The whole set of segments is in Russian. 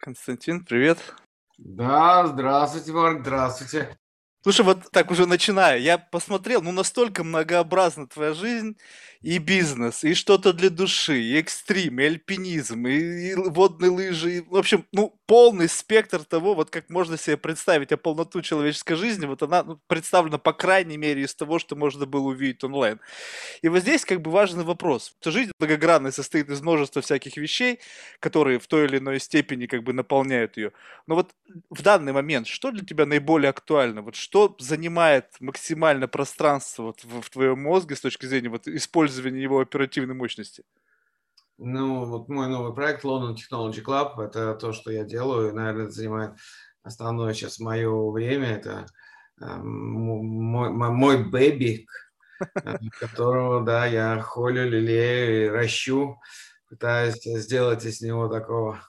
Константин, привет. Да, здравствуйте, Марк, здравствуйте. Слушай, вот так уже начиная, я посмотрел, ну настолько многообразна твоя жизнь, и бизнес, и что-то для души, и экстрим, и альпинизм, и, и водные лыжи, и, в общем, ну полный спектр того, вот как можно себе представить о полноту человеческой жизни, вот она ну, представлена по крайней мере из того, что можно было увидеть онлайн. И вот здесь как бы важный вопрос. Жизнь многогранная состоит из множества всяких вещей, которые в той или иной степени как бы наполняют ее. Но вот в данный момент, что для тебя наиболее актуально? Вот что занимает максимально пространство вот в, в твоем мозге с точки зрения вот использования его оперативной мощности? Ну, вот мой новый проект London Technology Club, это то, что я делаю, наверное, это занимает основное сейчас мое время, это э, мой, мой бэби, э, которого, да, я холю, лелею и ращу, пытаюсь сделать из него такого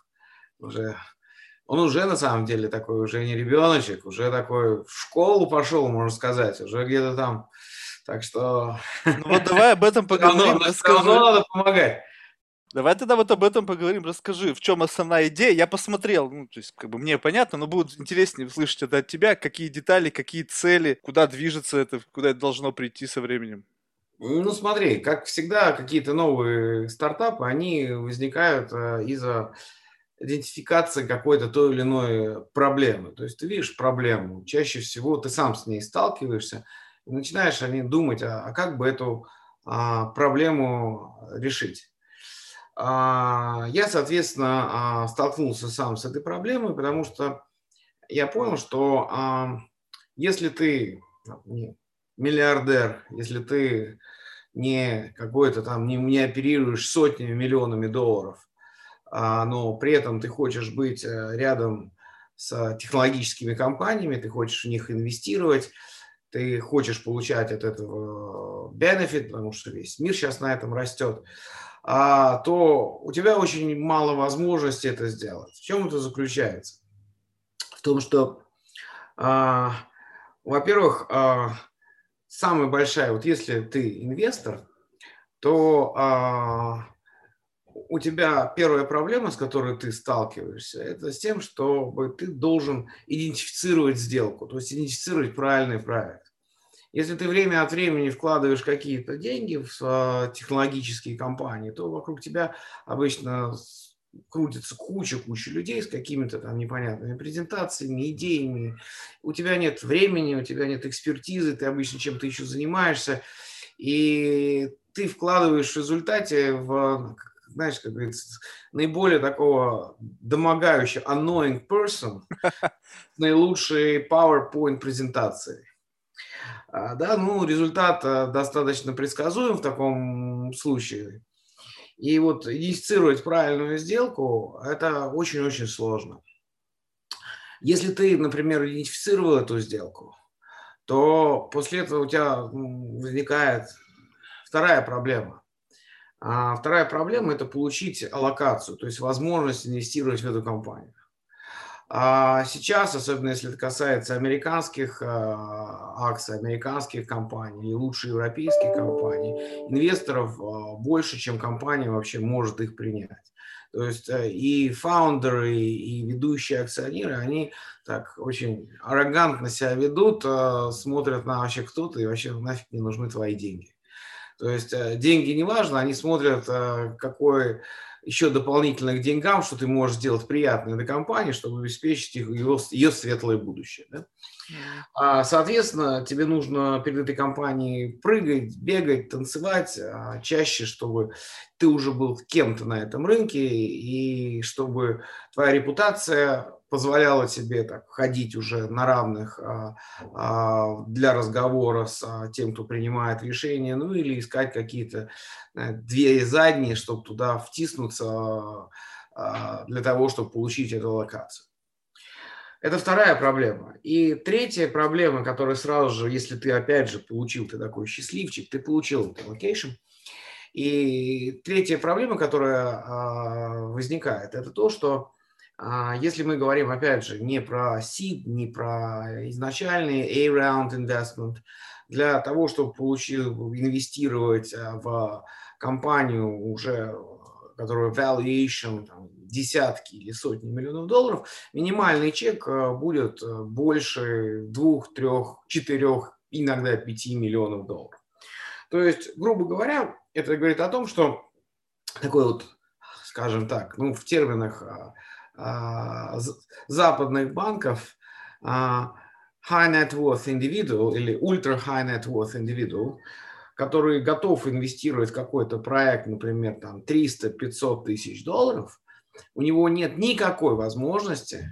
уже он уже на самом деле такой, уже не ребеночек, уже такой в школу пошел, можно сказать, уже где-то там. Так что... Ну вот давай об этом поговорим. Все равно надо помогать. Давай тогда вот об этом поговорим. Расскажи, в чем основная идея? Я посмотрел, ну, то есть, как бы мне понятно, но будет интереснее услышать это от тебя. Какие детали, какие цели, куда движется это, куда это должно прийти со временем? Ну, смотри, как всегда, какие-то новые стартапы, они возникают э, из-за идентификации какой-то той или иной проблемы. То есть ты видишь проблему, чаще всего ты сам с ней сталкиваешься, и начинаешь они думать, а, а как бы эту а, проблему решить. А, я, соответственно, а, столкнулся сам с этой проблемой, потому что я понял, что а, если ты миллиардер, если ты не какой-то там, не, не оперируешь сотнями, миллионами долларов, но при этом ты хочешь быть э, рядом с технологическими компаниями, ты хочешь в них инвестировать, ты хочешь получать от этого бенефит, потому что весь мир сейчас на этом растет, то у тебя очень мало возможностей это сделать. В чем это заключается? В том, что, а, во-первых, самая большая, вот если ты инвестор, то у тебя первая проблема, с которой ты сталкиваешься, это с тем, что ты должен идентифицировать сделку, то есть идентифицировать правильный проект. Если ты время от времени вкладываешь какие-то деньги в а, технологические компании, то вокруг тебя обычно крутится куча-куча людей с какими-то там непонятными презентациями, идеями. У тебя нет времени, у тебя нет экспертизы, ты обычно чем-то еще занимаешься, и ты вкладываешь в результате в знаешь, как говорится, наиболее такого домогающего, annoying person, наилучшей PowerPoint презентации. А, да, ну, результат а, достаточно предсказуем в таком случае. И вот идентифицировать правильную сделку – это очень-очень сложно. Если ты, например, идентифицировал эту сделку, то после этого у тебя возникает вторая проблема. А вторая проблема – это получить аллокацию, то есть возможность инвестировать в эту компанию. А сейчас, особенно если это касается американских а, акций, американских компаний и лучше европейских компаний, инвесторов а, больше, чем компания вообще может их принять. То есть э, и фаундеры, и ведущие акционеры, они так очень аррогантно себя ведут, смотрят на вообще кто-то и вообще нафиг не нужны твои деньги. То есть э, деньги не важно, они смотрят, э, какой еще дополнительно к деньгам, что ты можешь сделать приятное для компании, чтобы обеспечить их, ее, ее светлое будущее. Да? А, соответственно, тебе нужно перед этой компанией прыгать, бегать, танцевать а, чаще, чтобы ты уже был кем-то на этом рынке и чтобы твоя репутация позволяла тебе так ходить уже на равных а, а, для разговора с а, тем, кто принимает решения, ну или искать какие-то а, двери задние, чтобы туда втиснуться для того, чтобы получить эту локацию. Это вторая проблема. И третья проблема, которая сразу же, если ты опять же получил, ты такой счастливчик, ты получил этот allocation. И третья проблема, которая возникает, это то, что если мы говорим, опять же, не про seed, не про изначальный A-round investment, для того, чтобы получил, инвестировать а, в компанию уже которого valuation там, десятки или сотни миллионов долларов, минимальный чек будет больше двух, трех, четырех, иногда пяти миллионов долларов. То есть, грубо говоря, это говорит о том, что такой вот, скажем так, ну, в терминах а, а, западных банков а, high net worth individual или ultra high net worth individual, который готов инвестировать в какой-то проект, например, там 300-500 тысяч долларов, у него нет никакой возможности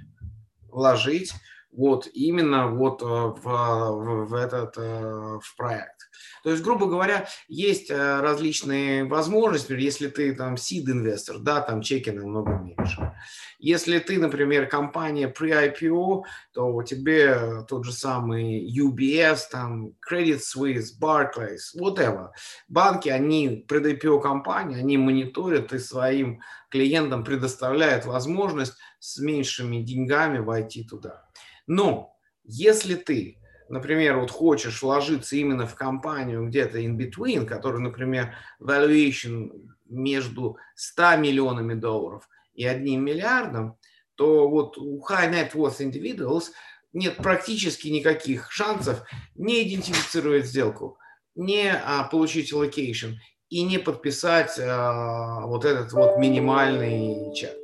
вложить вот именно вот э, в, в, в этот э, в проект. То есть, грубо говоря, есть э, различные возможности. Если ты там seed-инвестор, да, там чеки намного меньше. Если ты, например, компания pre-IPO, то у тебя тот же самый UBS, там Credit Suisse, Barclays, whatever. Банки, они пред-IPO компании, они мониторят и своим клиентам предоставляют возможность с меньшими деньгами войти туда. Но если ты например, вот хочешь вложиться именно в компанию где-то in between, который, например, valuation между 100 миллионами долларов и одним миллиардом, то вот у high net worth individuals нет практически никаких шансов не идентифицировать сделку, не а, получить allocation и не подписать а, вот этот вот минимальный чек.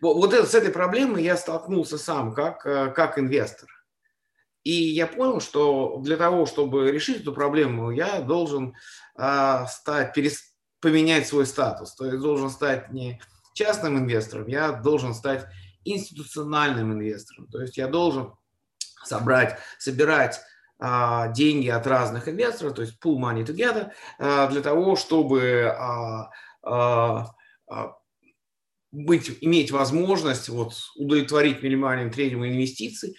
Вот, это, с этой проблемой я столкнулся сам как, а, как инвестор. И я понял, что для того, чтобы решить эту проблему, я должен э, стать, перес, поменять свой статус. То есть должен стать не частным инвестором, я должен стать институциональным инвестором. То есть я должен собрать, собирать а, деньги от разных инвесторов, то есть pool money together, а, для того, чтобы а, а, а, быть, иметь возможность вот, удовлетворить минимальным требованиям инвестиций,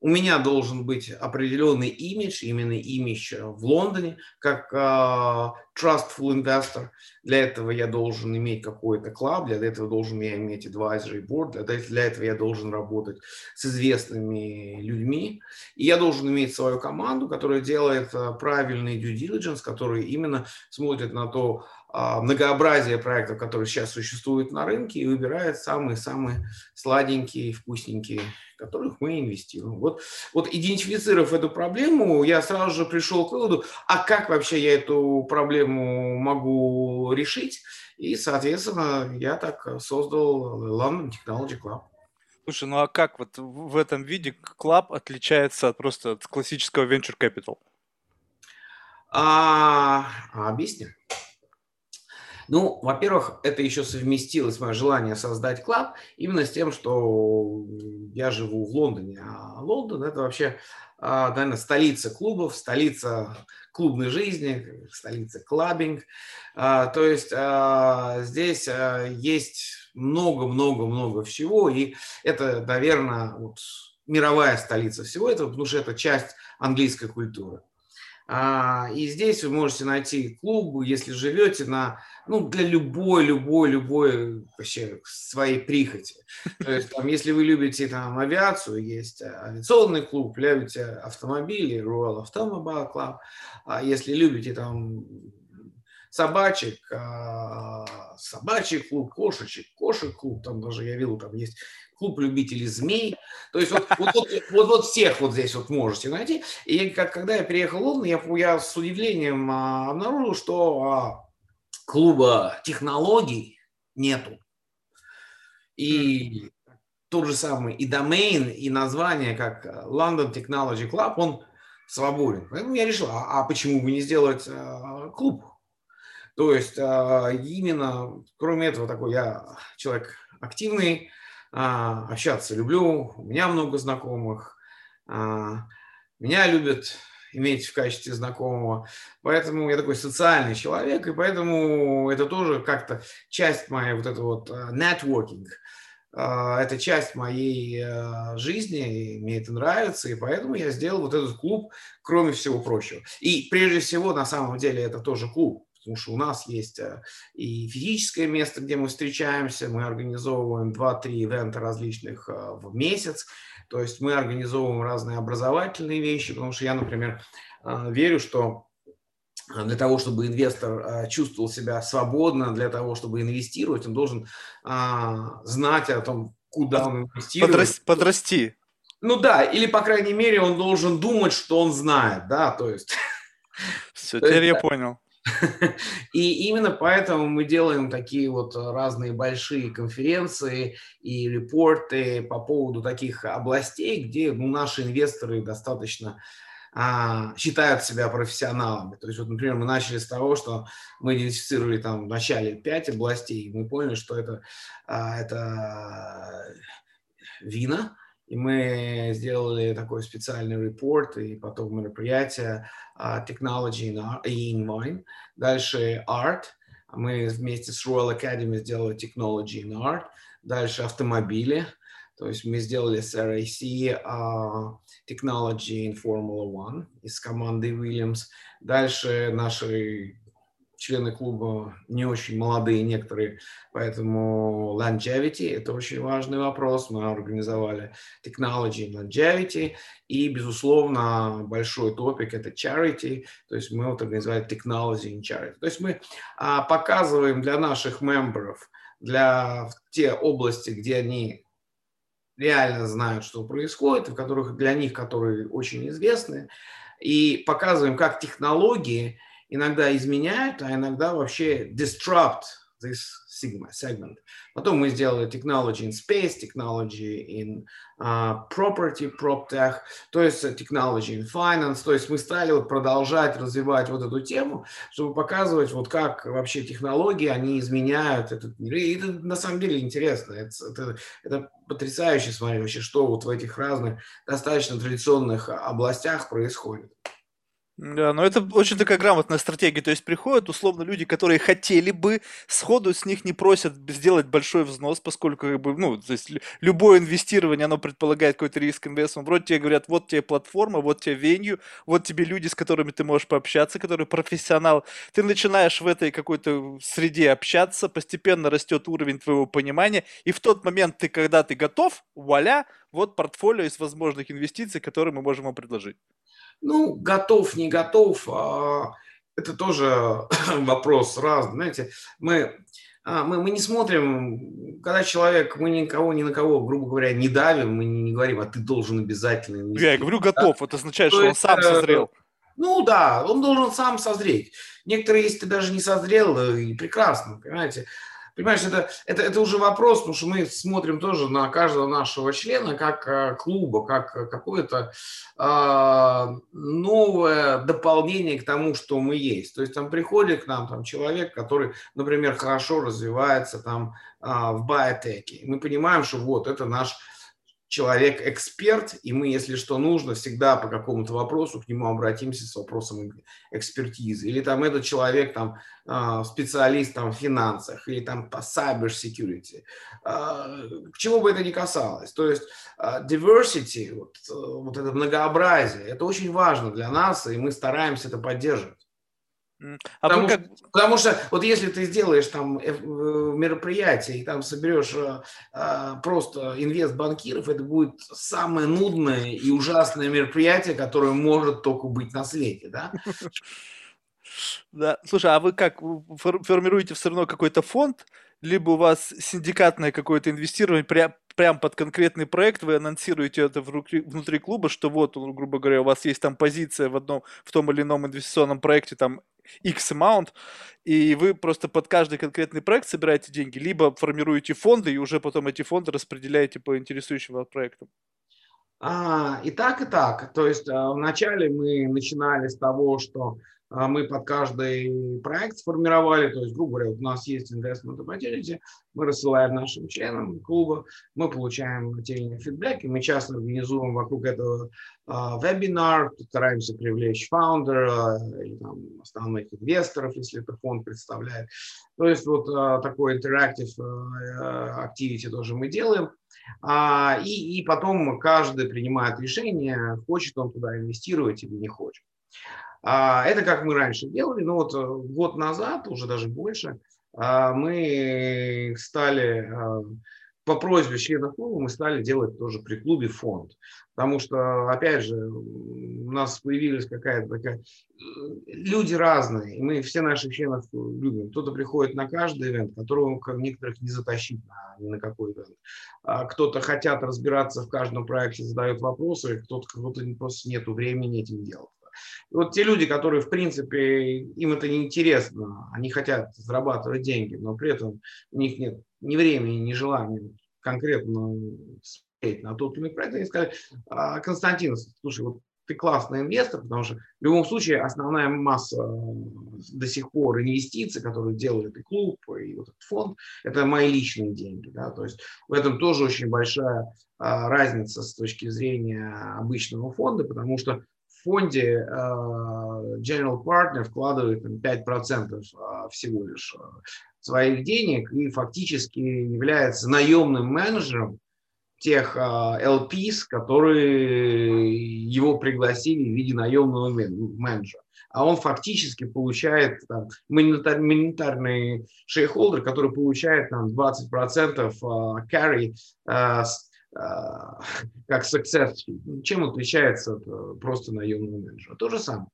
у меня должен быть определенный имидж, именно имидж э, в Лондоне, как uh, trustful investor. Для этого я должен иметь какой-то клуб, для этого должен я иметь advisory board, для, для этого я должен работать с известными людьми. И я должен иметь свою команду, которая делает uh, правильный due diligence, который именно смотрит на то, многообразие проектов, которые сейчас существуют на рынке, и выбирает самые-самые сладенькие, вкусненькие, которых мы инвестируем. Вот, вот идентифицировав эту проблему, я сразу же пришел к выводу, а как вообще я эту проблему могу решить? И, соответственно, я так создал London Technology Club. Слушай, ну а как вот в этом виде Club отличается от просто от классического venture capital? А, объясню. Ну, во-первых, это еще совместилось мое желание создать клуб именно с тем, что я живу в Лондоне, а Лондон это вообще, а, наверное, столица клубов, столица клубной жизни, столица клабинг. А, то есть а, здесь есть много-много-много всего, и это, наверное, вот мировая столица всего этого, потому что это часть английской культуры. А, и здесь вы можете найти клуб, если живете на, ну, для любой, любой, любой вообще своей прихоти. То есть, там, если вы любите там авиацию, есть авиационный клуб, любите автомобили, Royal Automobile Club. А если любите там собачек, а, собачий клуб, кошечек, кошек клуб, там даже я видел, там есть клуб любителей змей. То есть вот, вот, вот, вот, вот всех вот здесь вот можете найти. И как, когда я приехал в Лондон, я, я с удивлением а, обнаружил, что а, клуба технологий нету. И тот же самый и домен, и название, как London Technology Club, он свободен. Поэтому я решил, а, а почему бы не сделать а, клуб? То есть а, именно, кроме этого, такой я человек активный, а, общаться люблю, у меня много знакомых, а, меня любят иметь в качестве знакомого. Поэтому я такой социальный человек, и поэтому это тоже как-то часть моей вот этого вот нетворкинг. Это часть моей жизни, и мне это нравится, и поэтому я сделал вот этот клуб, кроме всего прочего. И прежде всего, на самом деле, это тоже клуб потому что у нас есть э, и физическое место, где мы встречаемся, мы организовываем 2-3 ивента различных э, в месяц, то есть мы организовываем разные образовательные вещи, потому что я, например, э, верю, что для того, чтобы инвестор чувствовал себя свободно, для того, чтобы инвестировать, он должен знать о том, куда он инвестирует. Подрасти. подрасти. Ну да, или, по крайней мере, он должен думать, что он знает, да, то есть... Все, теперь я понял. И именно поэтому мы делаем такие вот разные большие конференции и репорты по поводу таких областей, где ну, наши инвесторы достаточно а, считают себя профессионалами. То есть, вот, например, мы начали с того, что мы идентифицировали там в начале пять областей, и мы поняли, что это, а, это вина, и мы сделали такой специальный репорт и потом мероприятие uh, Technology in Wine. Дальше Art. Мы вместе с Royal Academy сделали Technology in Art. Дальше автомобили. То есть мы сделали с RAC uh, Technology in Formula One из команды Williams. Дальше наши члены клуба не очень молодые некоторые, поэтому longevity – это очень важный вопрос. Мы организовали technology and longevity, и, безусловно, большой топик – это charity, то есть мы вот организовали technology and charity. То есть мы а, показываем для наших мемберов, для те области, где они реально знают, что происходит, в которых для них, которые очень известны, и показываем, как технологии – иногда изменяют, а иногда вообще disrupt this segment. Потом мы сделали technology in space, technology in uh, property, PropTech, то есть technology in finance, то есть мы стали вот продолжать развивать вот эту тему, чтобы показывать вот как вообще технологии, они изменяют этот мир. И это на самом деле интересно, это, это, это потрясающе смотреть вообще, что вот в этих разных достаточно традиционных областях происходит. Да, но это очень такая грамотная стратегия. То есть приходят условно люди, которые хотели бы, сходу с них не просят сделать большой взнос, поскольку как бы, ну, то есть любое инвестирование, оно предполагает какой-то риск инвестмент. Вроде тебе говорят, вот тебе платформа, вот тебе венью, вот тебе люди, с которыми ты можешь пообщаться, которые профессионал. Ты начинаешь в этой какой-то среде общаться, постепенно растет уровень твоего понимания, и в тот момент ты, когда ты готов, вуаля, вот портфолио из возможных инвестиций, которые мы можем вам предложить. Ну, готов, не готов, а, это тоже вопрос разный. Знаете, мы, а, мы, мы не смотрим, когда человек, мы никого, ни на кого, грубо говоря, не давим, мы не, не говорим, а ты должен обязательно Я говорю готов, да? это означает, То что есть, он сам созрел. Ну да, он должен сам созреть. Некоторые, если ты даже не созрел, э, и прекрасно, понимаете. Понимаешь, это, это, это уже вопрос, потому что мы смотрим тоже на каждого нашего члена как э, клуба, как э, какое-то э, новое дополнение к тому, что мы есть. То есть там приходит к нам там, человек, который, например, хорошо развивается там э, в биотеке. Мы понимаем, что вот это наш человек эксперт, и мы, если что нужно, всегда по какому-то вопросу к нему обратимся с вопросом экспертизы. Или там этот человек там а, специалист там, в финансах, или там по cyber security. А, к чему бы это ни касалось. То есть а, diversity, вот, вот это многообразие, это очень важно для нас, и мы стараемся это поддерживать. А потому, как... что, потому что вот если ты сделаешь там э, мероприятие и там соберешь э, э, просто инвест-банкиров, это будет самое нудное и ужасное мероприятие, которое может только быть на свете, да? Да, слушай, а вы как формируете все равно какой-то фонд, либо у вас синдикатное какое-то инвестирование прям, под конкретный проект, вы анонсируете это внутри, клуба, что вот, грубо говоря, у вас есть там позиция в одном, в том или ином инвестиционном проекте, там X amount, и вы просто под каждый конкретный проект собираете деньги, либо формируете фонды, и уже потом эти фонды распределяете по интересующим вас проектам. А, и так, и так. То есть а, вначале мы начинали с того, что мы под каждый проект сформировали, то есть, грубо говоря, у нас есть investment opportunity, мы рассылаем нашим членам клуба, мы получаем отдельный фидбэк, и мы часто организуем вокруг этого uh, вебинар, стараемся привлечь фаундера или там, основных инвесторов, если это фонд представляет. То есть вот такой interactive activity тоже мы делаем. И, и потом каждый принимает решение, хочет он туда инвестировать или не хочет. А, это как мы раньше делали, но вот э, год назад, уже даже больше, а, мы стали а, по просьбе членов клуба мы стали делать тоже при клубе фонд. Потому что, опять же, у нас появилась какая-то такая... Люди разные, и мы все наших членов любим. Кто-то приходит на каждый ивент, которого некоторых не затащить на, ни на какой ивент. Кто-то хотят разбираться в каждом проекте, задают вопросы, кто-то кого-то просто нету времени этим делать. И вот те люди, которые, в принципе, им это не интересно, они хотят зарабатывать деньги, но при этом у них нет ни времени, ни желания конкретно смотреть на тот или иной проект, они сказали, «А, Константин, слушай, вот ты классный инвестор, потому что в любом случае основная масса до сих пор инвестиций, которые делает и клуб, и вот этот фонд, это мои личные деньги. Да? То есть в этом тоже очень большая а, разница с точки зрения обычного фонда, потому что фонде а, General Partner вкладывает 5% а, всего лишь своих денег и фактически является наемным менеджером тех LPs, которые его пригласили в виде наемного менеджера. А он фактически получает там, монетарный шейхолдер, который получает там, 20% carry как success. Чем отличается от э, просто наемного менеджера? То же самое.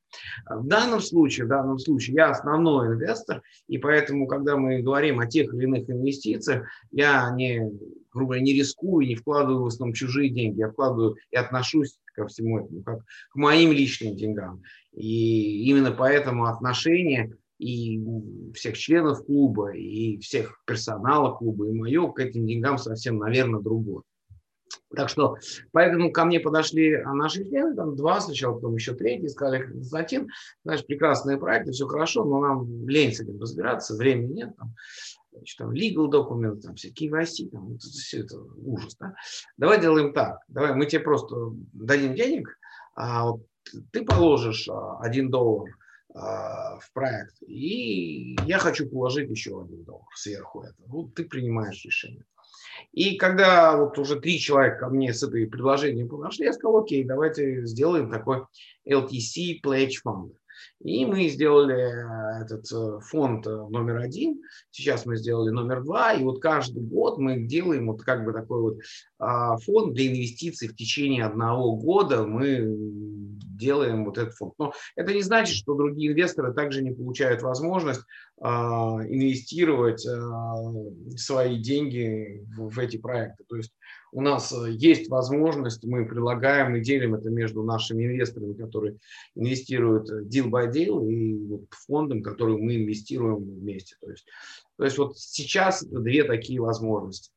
В данном случае, в данном случае я основной инвестор, и поэтому, когда мы говорим о тех или иных инвестициях, я не, грубо говоря, не рискую, не вкладываю в основном чужие деньги, я вкладываю и отношусь ко всему этому, как к моим личным деньгам. И именно поэтому отношение и всех членов клуба, и всех персонала клуба, и мое к этим деньгам совсем, наверное, другое. Так что, поэтому ко мне подошли наши члены, там два сначала, потом еще третий, сказали, Константин, знаешь, прекрасные проекты, все хорошо, но нам лень с этим разбираться, времени нет, там, значит, там legal документы, там всякие KYC, там, все это ужас, да? Давай делаем так, давай мы тебе просто дадим денег, а вот ты положишь а, один доллар а, в проект, и я хочу положить еще один доллар сверху этого. Вот ты принимаешь решение. И когда вот уже три человека ко мне с этой предложением подошли, я сказал, окей, давайте сделаем такой LTC Pledge Fund. И мы сделали э, этот э, фонд э, номер один, сейчас мы сделали номер два, и вот каждый год мы делаем вот как бы такой вот а, фонд для инвестиций в течение одного года, мы делаем вот этот фонд. Но это не значит, что другие инвесторы также не получают возможность а, инвестировать а, свои деньги в эти проекты. То есть у нас э, есть возможность, мы предлагаем и делим это между нашими инвесторами, которые инвестируют э, deal by deal, и фондом, который мы инвестируем вместе. То есть, то есть вот сейчас две такие возможности.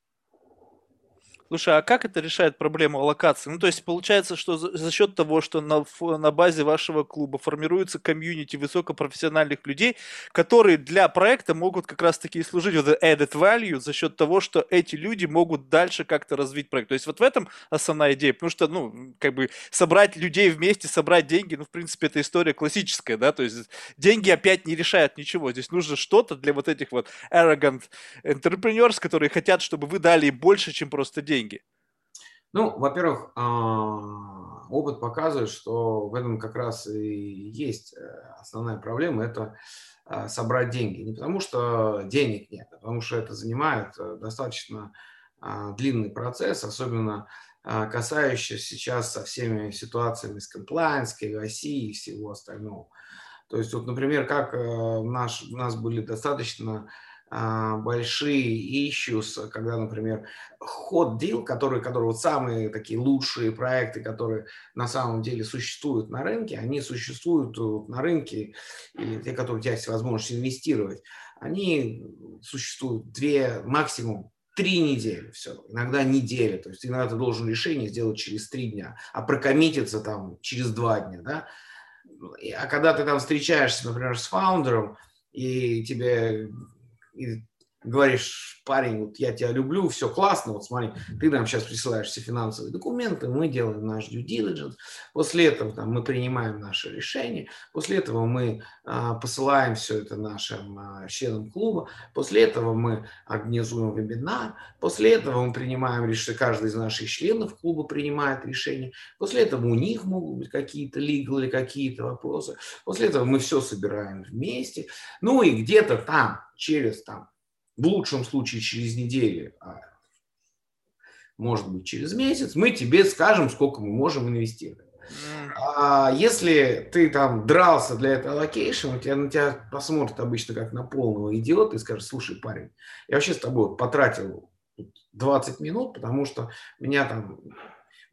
Слушай, а как это решает проблему аллокации? Ну, то есть получается, что за, за счет того, что на, на базе вашего клуба формируется комьюнити высокопрофессиональных людей, которые для проекта могут как раз-таки служить вот added value за счет того, что эти люди могут дальше как-то развить проект. То есть вот в этом основная идея, потому что, ну, как бы собрать людей вместе, собрать деньги, ну, в принципе, это история классическая, да, то есть деньги опять не решают ничего. Здесь нужно что-то для вот этих вот arrogant entrepreneurs, которые хотят, чтобы вы дали больше, чем просто деньги деньги? Ну, во-первых, а, опыт показывает, что в этом как раз и есть э, основная проблема – это а, собрать деньги. Не потому что денег нет, а потому что это занимает э, достаточно а, длинный процесс, особенно касающийся сейчас со всеми ситуациями с compliance, KYC и всего остального. То есть, вот, например, как э, наш, у нас были достаточно большие issues, когда, например, ход deal, который, который вот самые такие лучшие проекты, которые на самом деле существуют на рынке, они существуют на рынке, и те, которые у тебя есть возможность инвестировать, они существуют две, максимум три недели, все, иногда недели, то есть иногда ты должен решение сделать через три дня, а прокоммититься там через два дня, да, а когда ты там встречаешься, например, с фаундером, и тебе и говоришь, парень, вот я тебя люблю, все классно, вот смотри, ты нам сейчас присылаешь все финансовые документы, мы делаем наш due diligence, после этого там, мы принимаем наше решение, после этого мы а, посылаем все это нашим а, членам клуба, после этого мы организуем вебинар, после этого мы принимаем решение, каждый из наших членов клуба принимает решение, после этого у них могут быть какие-то legal или какие-то вопросы, после этого мы все собираем вместе, ну и где-то там через там в лучшем случае через неделю, а может быть, через месяц, мы тебе скажем, сколько мы можем инвестировать. А если ты там дрался для этого allocation, тебя на тебя посмотрят обычно как на полного идиота и скажут, слушай, парень, я вообще с тобой потратил 20 минут, потому что меня там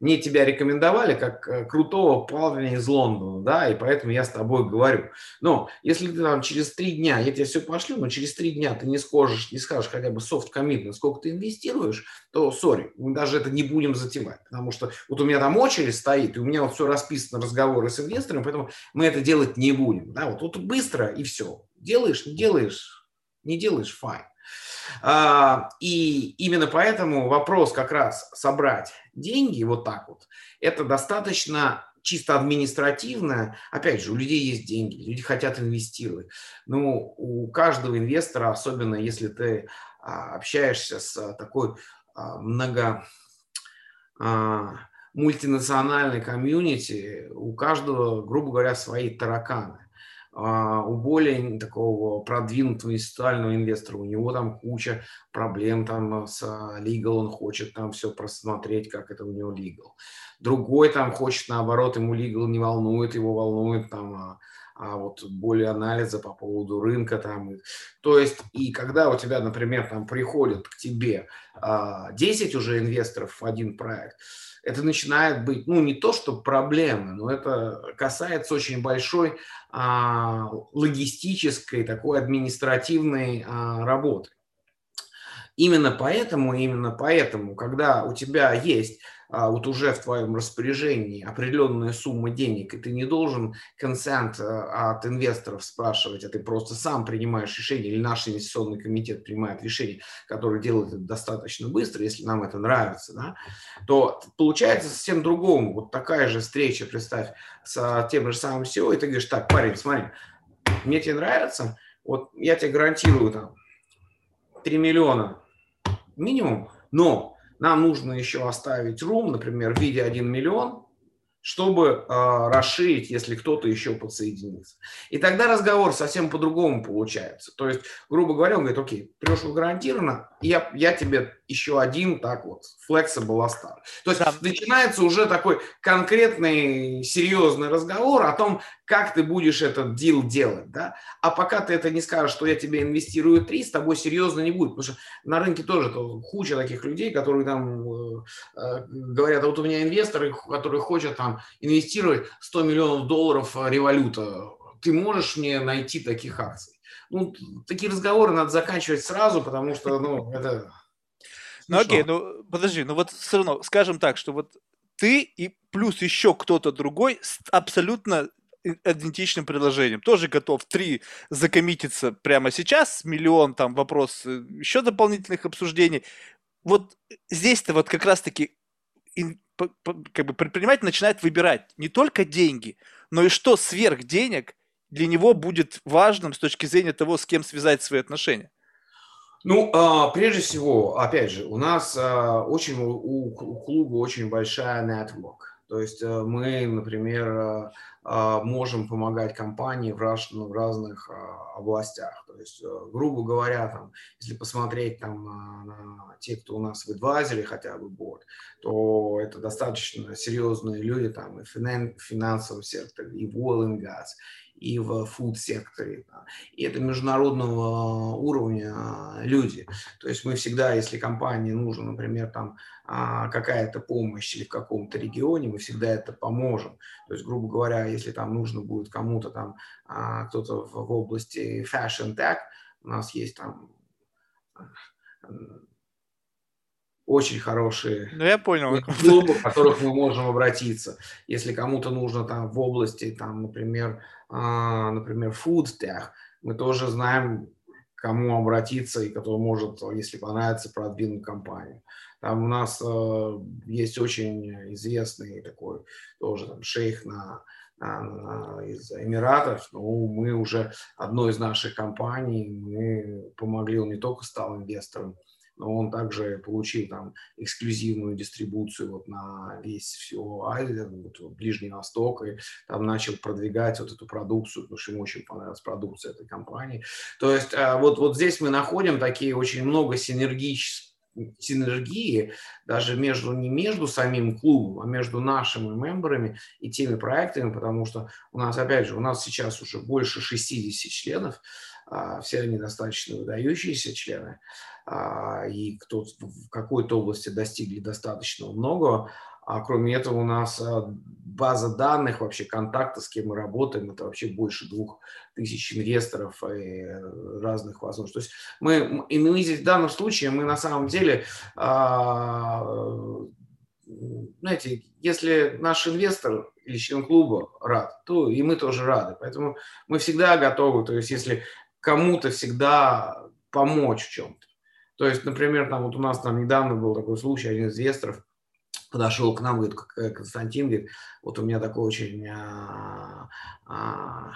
мне тебя рекомендовали как э, крутого парня из Лондона, да, и поэтому я с тобой говорю. Но если ты там через три дня, я тебе все пошлю, но через три дня ты не скажешь, не скажешь хотя бы soft commitment, сколько ты инвестируешь, то, сори, мы даже это не будем затевать, потому что вот у меня там очередь стоит, и у меня вот все расписано, разговоры с инвесторами, поэтому мы это делать не будем, да, вот, вот быстро и все. Делаешь, не делаешь, не делаешь. А, и именно поэтому вопрос как раз собрать деньги вот так вот, это достаточно чисто административно. Опять же, у людей есть деньги, люди хотят инвестировать. Но у каждого инвестора, особенно если ты а, общаешься с такой а, много мультинациональной комьюнити, у каждого, грубо говоря, свои тараканы. А, у более такого продвинутого институционального инвестора, у него там куча проблем там с legal, он хочет там все просмотреть, как это у него legal. Другой там хочет, наоборот, ему legal не волнует, его волнует там а, а вот более анализа по поводу рынка там. То есть, и когда у тебя, например, там приходят к тебе 10 уже инвесторов в один проект, это начинает быть, ну, не то, что проблемы, но это касается очень большой а, логистической, такой административной а, работы. Именно поэтому, именно поэтому, когда у тебя есть а, вот уже в твоем распоряжении определенная сумма денег, и ты не должен консент а, от инвесторов спрашивать, а ты просто сам принимаешь решение, или наш инвестиционный комитет принимает решение, которое делает это достаточно быстро, если нам это нравится, да, то получается совсем другому. Вот такая же встреча, представь, с тем же самым SEO, и ты говоришь, так, парень, смотри, мне тебе нравится, вот я тебе гарантирую там 3 миллиона минимум, но нам нужно еще оставить рум, например, в виде 1 миллион, чтобы э, расширить, если кто-то еще подсоединится. И тогда разговор совсем по-другому получается. То есть, грубо говоря, он говорит, окей, трешку гарантированно, я, я тебе еще один так вот flexible оставлю. То есть да. начинается уже такой конкретный серьезный разговор о том, как ты будешь этот дел делать. Да? А пока ты это не скажешь, что я тебе инвестирую 3, с тобой серьезно не будет. Потому что на рынке тоже куча таких людей, которые там э, э, говорят, а вот у меня инвесторы, которые хотят там инвестировать 100 миллионов долларов э, революта. Ты можешь мне найти таких акций? Ну, такие разговоры надо заканчивать сразу, потому что, ну, это... Ну, окей, ну, подожди, ну вот все равно, скажем так, что вот ты и плюс еще кто-то другой с абсолютно идентичным предложением. Тоже готов три закоммититься прямо сейчас, миллион там вопрос, э, еще дополнительных обсуждений. Вот здесь-то вот как раз-таки как бы предприниматель начинает выбирать не только деньги, но и что сверх денег для него будет важным с точки зрения того, с кем связать свои отношения. Ну, а, прежде всего, опять же, у нас а, очень у, клуба очень большая network. То есть э, мы, например, а, можем помогать компании в, ну, разных областях. То есть, э, грубо говоря, там, если посмотреть там, на, на те, кто у нас в адвайзере хотя бы борт, то это достаточно серьезные люди там, и в финансовом секторе, и в oil and gas, и в фуд-секторе. И это международного уровня люди. То есть мы всегда, если компании нужно, например, там а, какая-то помощь или в каком-то регионе, мы всегда это поможем. То есть, грубо говоря, если там нужно будет кому-то там, а, кто-то в области fashion tech, у нас есть там очень хорошие ну, я понял. клубы, в которых мы можем обратиться. Если кому-то нужно там в области, там, например, а, например, tech, мы тоже знаем, кому обратиться и кто может, если понравится, продвинуть компанию. Там у нас э, есть очень известный такой тоже там, шейх на, на, на, из Эмиратов. Ну, мы уже одной из наших компаний, мы помогли, он не только стал инвестором, он также получил там эксклюзивную дистрибуцию вот на весь всю Азию, вот, Ближний Восток, и там начал продвигать вот эту продукцию, потому что ему очень понравилась продукция этой компании. То есть э, вот, вот здесь мы находим такие очень много синергических синергии даже между, не между самим клубом, а между нашими мемберами и теми проектами, потому что у нас, опять же, у нас сейчас уже больше 60 членов, а, все они достаточно выдающиеся члены, и кто в какой-то области достигли достаточно много, а кроме этого у нас а, база данных, вообще контакты, с кем мы работаем, это вообще больше двух тысяч инвесторов и разных возможностей. То есть мы, и мы здесь в данном случае, мы на самом деле, знаете, если наш инвестор или член клуба рад, то и мы тоже рады. Поэтому мы всегда готовы, то есть если кому-то всегда помочь в чем-то. То есть, например, там вот у нас там недавно был такой случай, один из инвесторов подошел к нам, говорит, Константин, говорит, вот у меня такой очень а, а,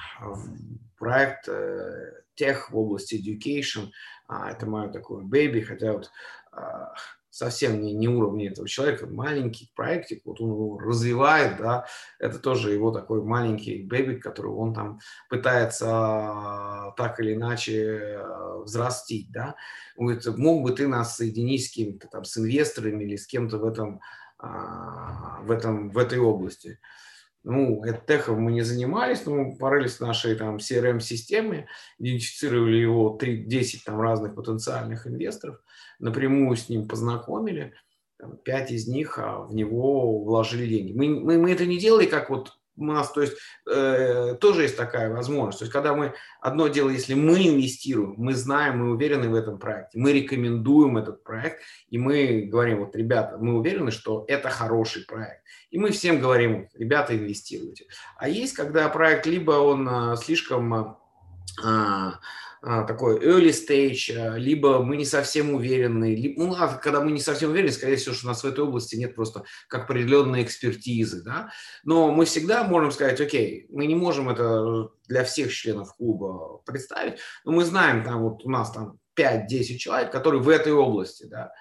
проект э, тех в области education, а, это мое такое baby, хотя вот а, совсем не, не уровне этого человека, маленький проектик, вот он его развивает, да, это тоже его такой маленький бэбик, который он там пытается а, так или иначе а, взрастить, да. Он говорит, мог бы ты нас соединить с кем-то там, с инвесторами или с кем-то в этом, а, в этом, в этой области ну, техом мы не занимались, но мы порылись в нашей там CRM-системе, идентифицировали его 3-10 там разных потенциальных инвесторов, напрямую с ним познакомили, пять из них а, в него вложили деньги. Мы, мы, мы это не делали как вот у нас, то есть э, тоже есть такая возможность. То есть когда мы одно дело, если мы инвестируем, мы знаем, мы уверены в этом проекте, мы рекомендуем этот проект, и мы говорим, вот, ребята, мы уверены, что это хороший проект. И мы всем говорим, ребята, инвестируйте. А есть, когда проект либо он а, слишком а, такой early stage, а, либо мы не совсем уверены, ну, а когда мы не совсем уверены, скорее всего, что у нас в этой области нет просто как определенной экспертизы, да, но мы всегда можем сказать, окей, мы не можем это для всех членов клуба представить, но мы знаем, там вот у нас там 5-10 человек, которые в этой области, да,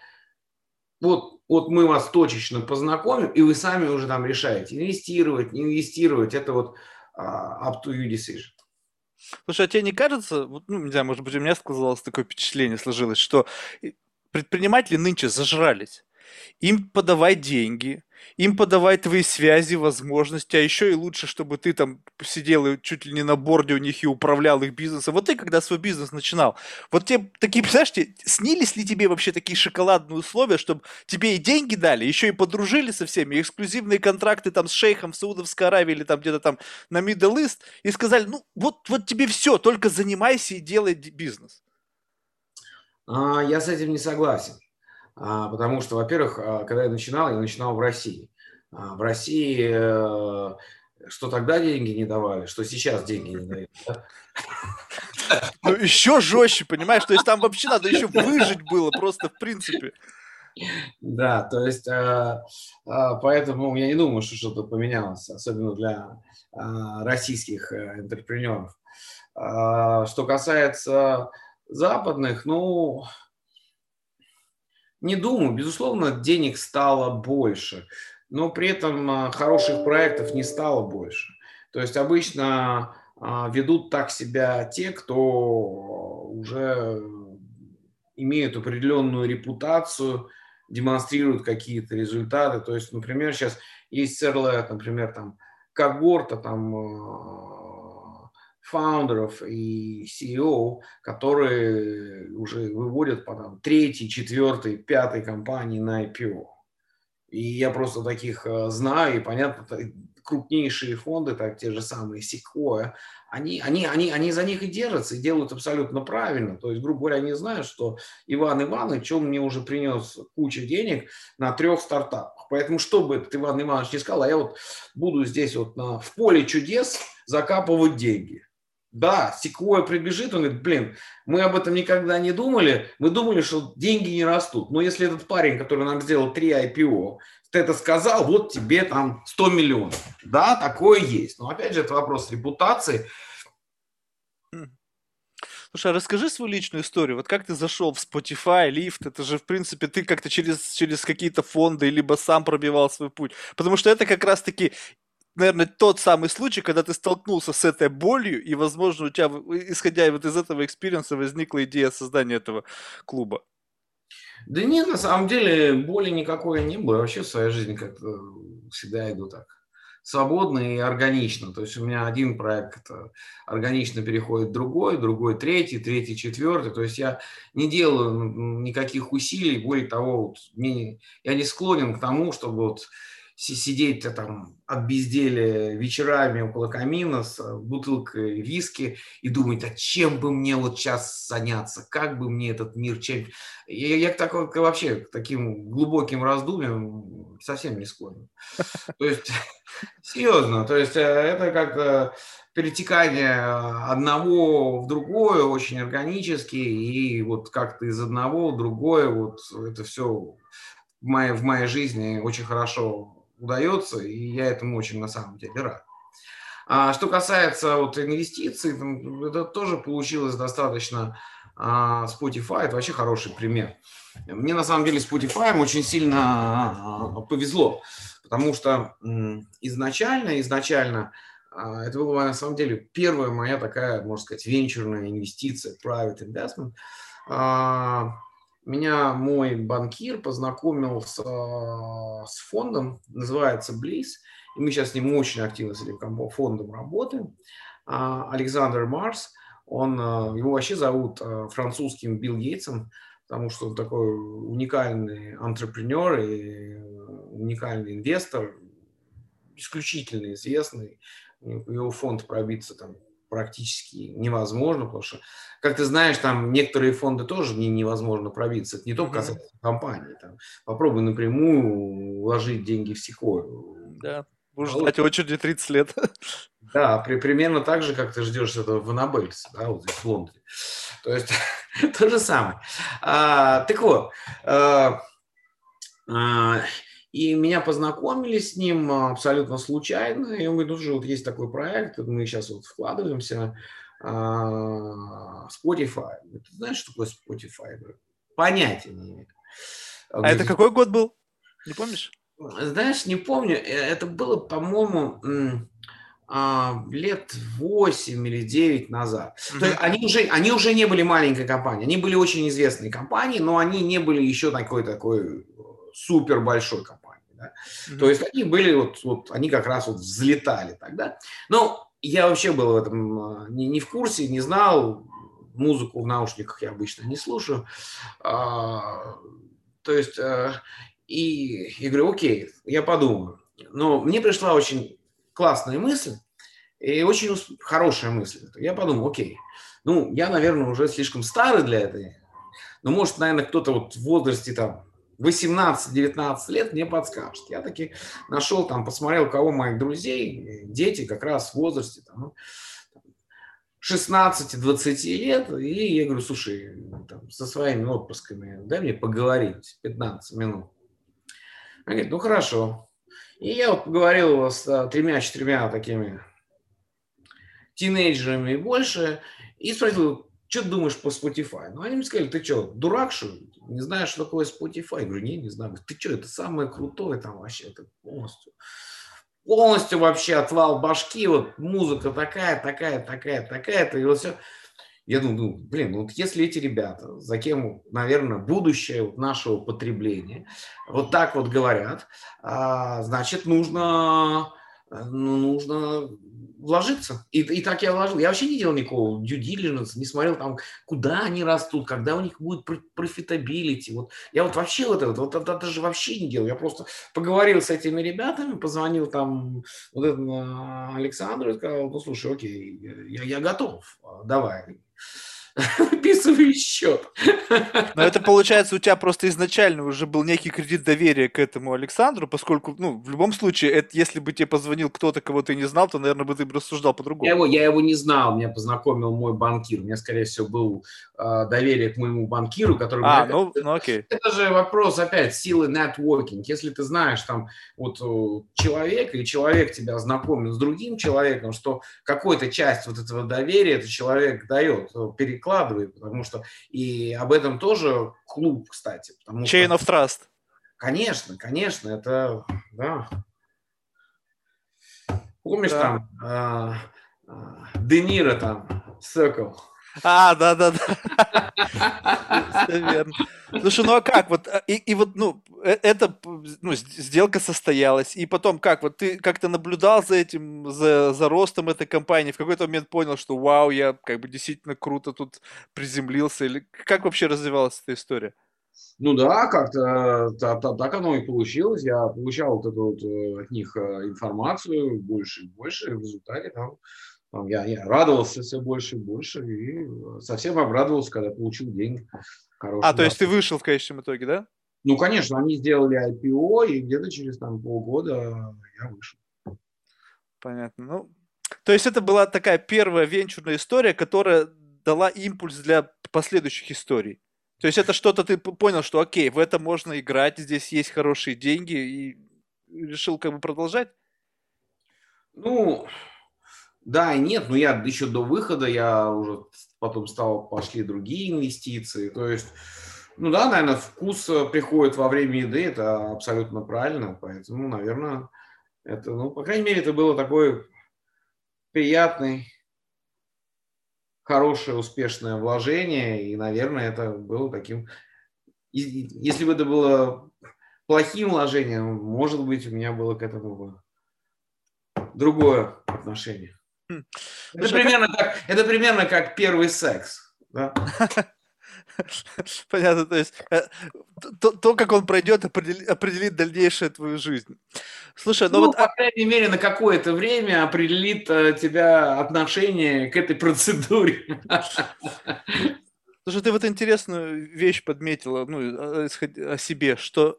вот, вот мы вас точечно познакомим, и вы сами уже там решаете, инвестировать, не инвестировать, это вот uh, up to you decision. Слушай, а тебе не кажется, вот, ну, не знаю, может быть, у меня сказалось такое впечатление, сложилось, что предприниматели нынче зажрались. Им подавай деньги, им подавай твои связи, возможности, а еще и лучше, чтобы ты там сидел и чуть ли не на борде у них и управлял их бизнесом. Вот ты, когда свой бизнес начинал, вот тебе такие, представляешь, тебе, снились ли тебе вообще такие шоколадные условия, чтобы тебе и деньги дали, еще и подружили со всеми, эксклюзивные контракты там с шейхом в Саудовской Аравии или там где-то там на Middle East, и сказали, ну вот, вот тебе все, только занимайся и делай бизнес. А, я с этим не согласен. А, потому что, во-первых, а, когда я начинал, я начинал в России. А, в России э, что тогда деньги не давали, что сейчас деньги не дают. Ну, еще жестче, понимаешь? То есть там вообще надо еще выжить было просто в принципе. Да, то есть поэтому я не думаю, что что-то поменялось, особенно для российских э, интерпренеров. Что касается западных, ну, не думаю, безусловно, денег стало больше, но при этом а, хороших проектов не стало больше. То есть обычно а, ведут так себя те, кто уже имеют определенную репутацию, демонстрируют какие-то результаты. То есть, например, сейчас есть CRL, например, там когорта, там а, фаундеров и CEO, которые уже выводят по там, третьей, четвертой, пятой компании на IPO. И я просто таких э, знаю, и понятно, крупнейшие фонды, так те же самые Sequoia, они, они, они, они за них и держатся, и делают абсолютно правильно. То есть, грубо говоря, они знают, что Иван Иванович, он мне уже принес кучу денег на трех стартапах. Поэтому, что бы Иван Иванович не сказал, а я вот буду здесь вот на, в поле чудес закапывать деньги. Да, Секвоя прибежит, он говорит, блин, мы об этом никогда не думали, мы думали, что деньги не растут. Но если этот парень, который нам сделал три IPO, ты это сказал, вот тебе там 100 миллионов. Да, такое есть. Но опять же, это вопрос репутации. Слушай, а расскажи свою личную историю. Вот как ты зашел в Spotify, Lyft? Это же, в принципе, ты как-то через, через какие-то фонды, либо сам пробивал свой путь. Потому что это как раз-таки наверное, тот самый случай, когда ты столкнулся с этой болью, и, возможно, у тебя, исходя вот из этого experience а, возникла идея создания этого клуба. Да нет, на самом деле боли никакой не было. Вообще в своей жизни как-то всегда иду так свободно и органично. То есть у меня один проект органично переходит в другой, другой третий, третий четвертый. То есть я не делаю никаких усилий. Более того, вот, мне, я не склонен к тому, чтобы вот сидеть там от безделия вечерами около камина с э, бутылкой виски и думать, а чем бы мне вот сейчас заняться, как бы мне этот мир, чем... Я, я к такой, вообще к таким глубоким раздумьям совсем не склонен. То есть, серьезно, то есть э, это как э, перетекание одного в другое очень органически, и вот как-то из одного в другое, вот это все в моей, в моей жизни очень хорошо удается, и я этому очень на самом деле рад. А что касается вот инвестиций, это тоже получилось достаточно а, Spotify, это вообще хороший пример. Мне на самом деле Spotify очень сильно а, повезло, потому что изначально, изначально а, это была на самом деле первая моя такая, можно сказать, венчурная инвестиция, private investment меня мой банкир познакомил с, а, с фондом, называется Bliss, и мы сейчас с ним очень активно с этим фондом работаем. А, Александр Марс, он, а, его вообще зовут французским Билл Гейтсом, потому что он такой уникальный антрепренер и уникальный инвестор, исключительно известный. Его фонд пробиться там практически невозможно, потому что, как ты знаешь, там некоторые фонды тоже не, невозможно пробиться. Это не только касается mm-hmm. компании. Там, попробуй напрямую вложить деньги в секвою. Да, будешь ждать очереди 30 лет. Да, при, примерно так же, как ты ждешь этого в Аннабельсе, да, вот здесь в Лондоне. То есть то же самое. А, так вот, а, а, и меня познакомили с ним абсолютно случайно. И он говорит, ну вот есть такой проект, мы сейчас вот вкладываемся. Spotify. Ты знаешь, что такое Spotify? Понятия не имею. А говорит, это какой год был? Не помнишь? Знаешь, не помню. Э, это было, по-моему, лет 8 или 9 назад. Mm-hmm. То есть они уже, они уже не были маленькой компанией, они были очень известные компании, но они не были еще такой такой супер большой компании. Да? Mm-hmm. То есть они были вот, вот, они как раз вот взлетали тогда. Но я вообще был в этом а, не, не в курсе, не знал. Музыку в наушниках я обычно не слушаю. А, то есть, а, и я говорю, окей, я подумаю. Но мне пришла очень классная мысль и очень хорошая мысль. Я подумал, окей, ну, я, наверное, уже слишком старый для этой. Но, может, наверное, кто-то вот в возрасте там 18-19 лет мне подскажет. Я таки нашел, там, посмотрел, у кого моих друзей, дети как раз в возрасте там, 16-20 лет, и я говорю, слушай, там, со своими отпусками дай мне поговорить 15 минут. Он говорит, ну хорошо. И я вот поговорил с тремя-четырьмя такими тинейджерами и больше, и спросил, что ты думаешь по Spotify? Ну, они мне сказали, ты что, дурак, что ли? Не знаешь, что такое Spotify? Я говорю, не, не знаю. Ты что, это самое крутое там вообще, это полностью. Полностью вообще отвал башки, вот музыка такая, такая, такая, такая-то, и вот все. Я думаю, ну, блин, ну, вот если эти ребята, за кем, наверное, будущее нашего потребления, вот так вот говорят, а, значит, нужно, ну, нужно вложиться. И, и так я вложил. Я вообще не делал никакого due diligence, не смотрел там, куда они растут, когда у них будет profitability. Вот. Я вот вообще вот это, вот это даже вообще не делал. Я просто поговорил с этими ребятами, позвонил там вот этому Александру и сказал, ну, слушай, окей, я, я готов, давай выписываю счет. Но это получается, у тебя просто изначально уже был некий кредит доверия к этому Александру, поскольку, ну, в любом случае, это, если бы тебе позвонил кто-то, кого ты не знал, то, наверное, бы ты бы рассуждал по-другому. Я его, я его не знал, меня познакомил мой банкир. У меня, скорее всего, был э, доверие к моему банкиру, который... А, говорит, ну, ну окей. Это же вопрос, опять, силы нетворкинг. Если ты знаешь там вот человека, и человек тебя знакомит с другим человеком, что какую-то часть вот этого доверия этот человек дает, переклад вкладывай, потому что и об этом тоже клуб, кстати. Потому Chain что, of Trust. Конечно, конечно, это, да. Помнишь да. там э, э, Де Ниро там, Circle? А, да, да, да. Все верно. Слушай, ну а как? Вот, и, и вот, ну, э, это, ну, сделка состоялась, и потом как? Вот ты как-то наблюдал за этим, за, за ростом этой компании, в какой-то момент понял, что вау, я как бы действительно круто тут приземлился, или как вообще развивалась эта история? Ну да, как-то так, так оно и получилось. Я получал вот эту вот э, от них э, информацию больше и больше. В результате там я, я радовался все больше и больше. И совсем обрадовался, когда получил деньги. А, то есть ты вышел в конечном итоге, да? Ну, конечно, они сделали IPO, и где-то через там полгода я вышел. Понятно. Ну, то есть это была такая первая венчурная история, которая дала импульс для последующих историй. То есть это что-то ты понял, что окей, в это можно играть, здесь есть хорошие деньги, и решил как бы продолжать? Ну, да и нет, но я еще до выхода, я уже потом стал, пошли другие инвестиции, то есть, ну да, наверное, вкус э, приходит во время еды, это абсолютно правильно, поэтому, наверное, это, ну, по крайней мере, это было такой приятный хорошее, успешное вложение, и, наверное, это было таким... Если бы это было плохим вложением, может быть, у меня было к этому другое отношение. Хм. Это, примерно как, это примерно как первый секс. Да? Понятно, то есть э, то, то, как он пройдет, определит, определит дальнейшую твою жизнь. Слушай, ну, ну вот... по крайней мере, на какое-то время определит uh, тебя отношение к этой процедуре. Слушай, ты вот интересную вещь подметила, ну, о себе, что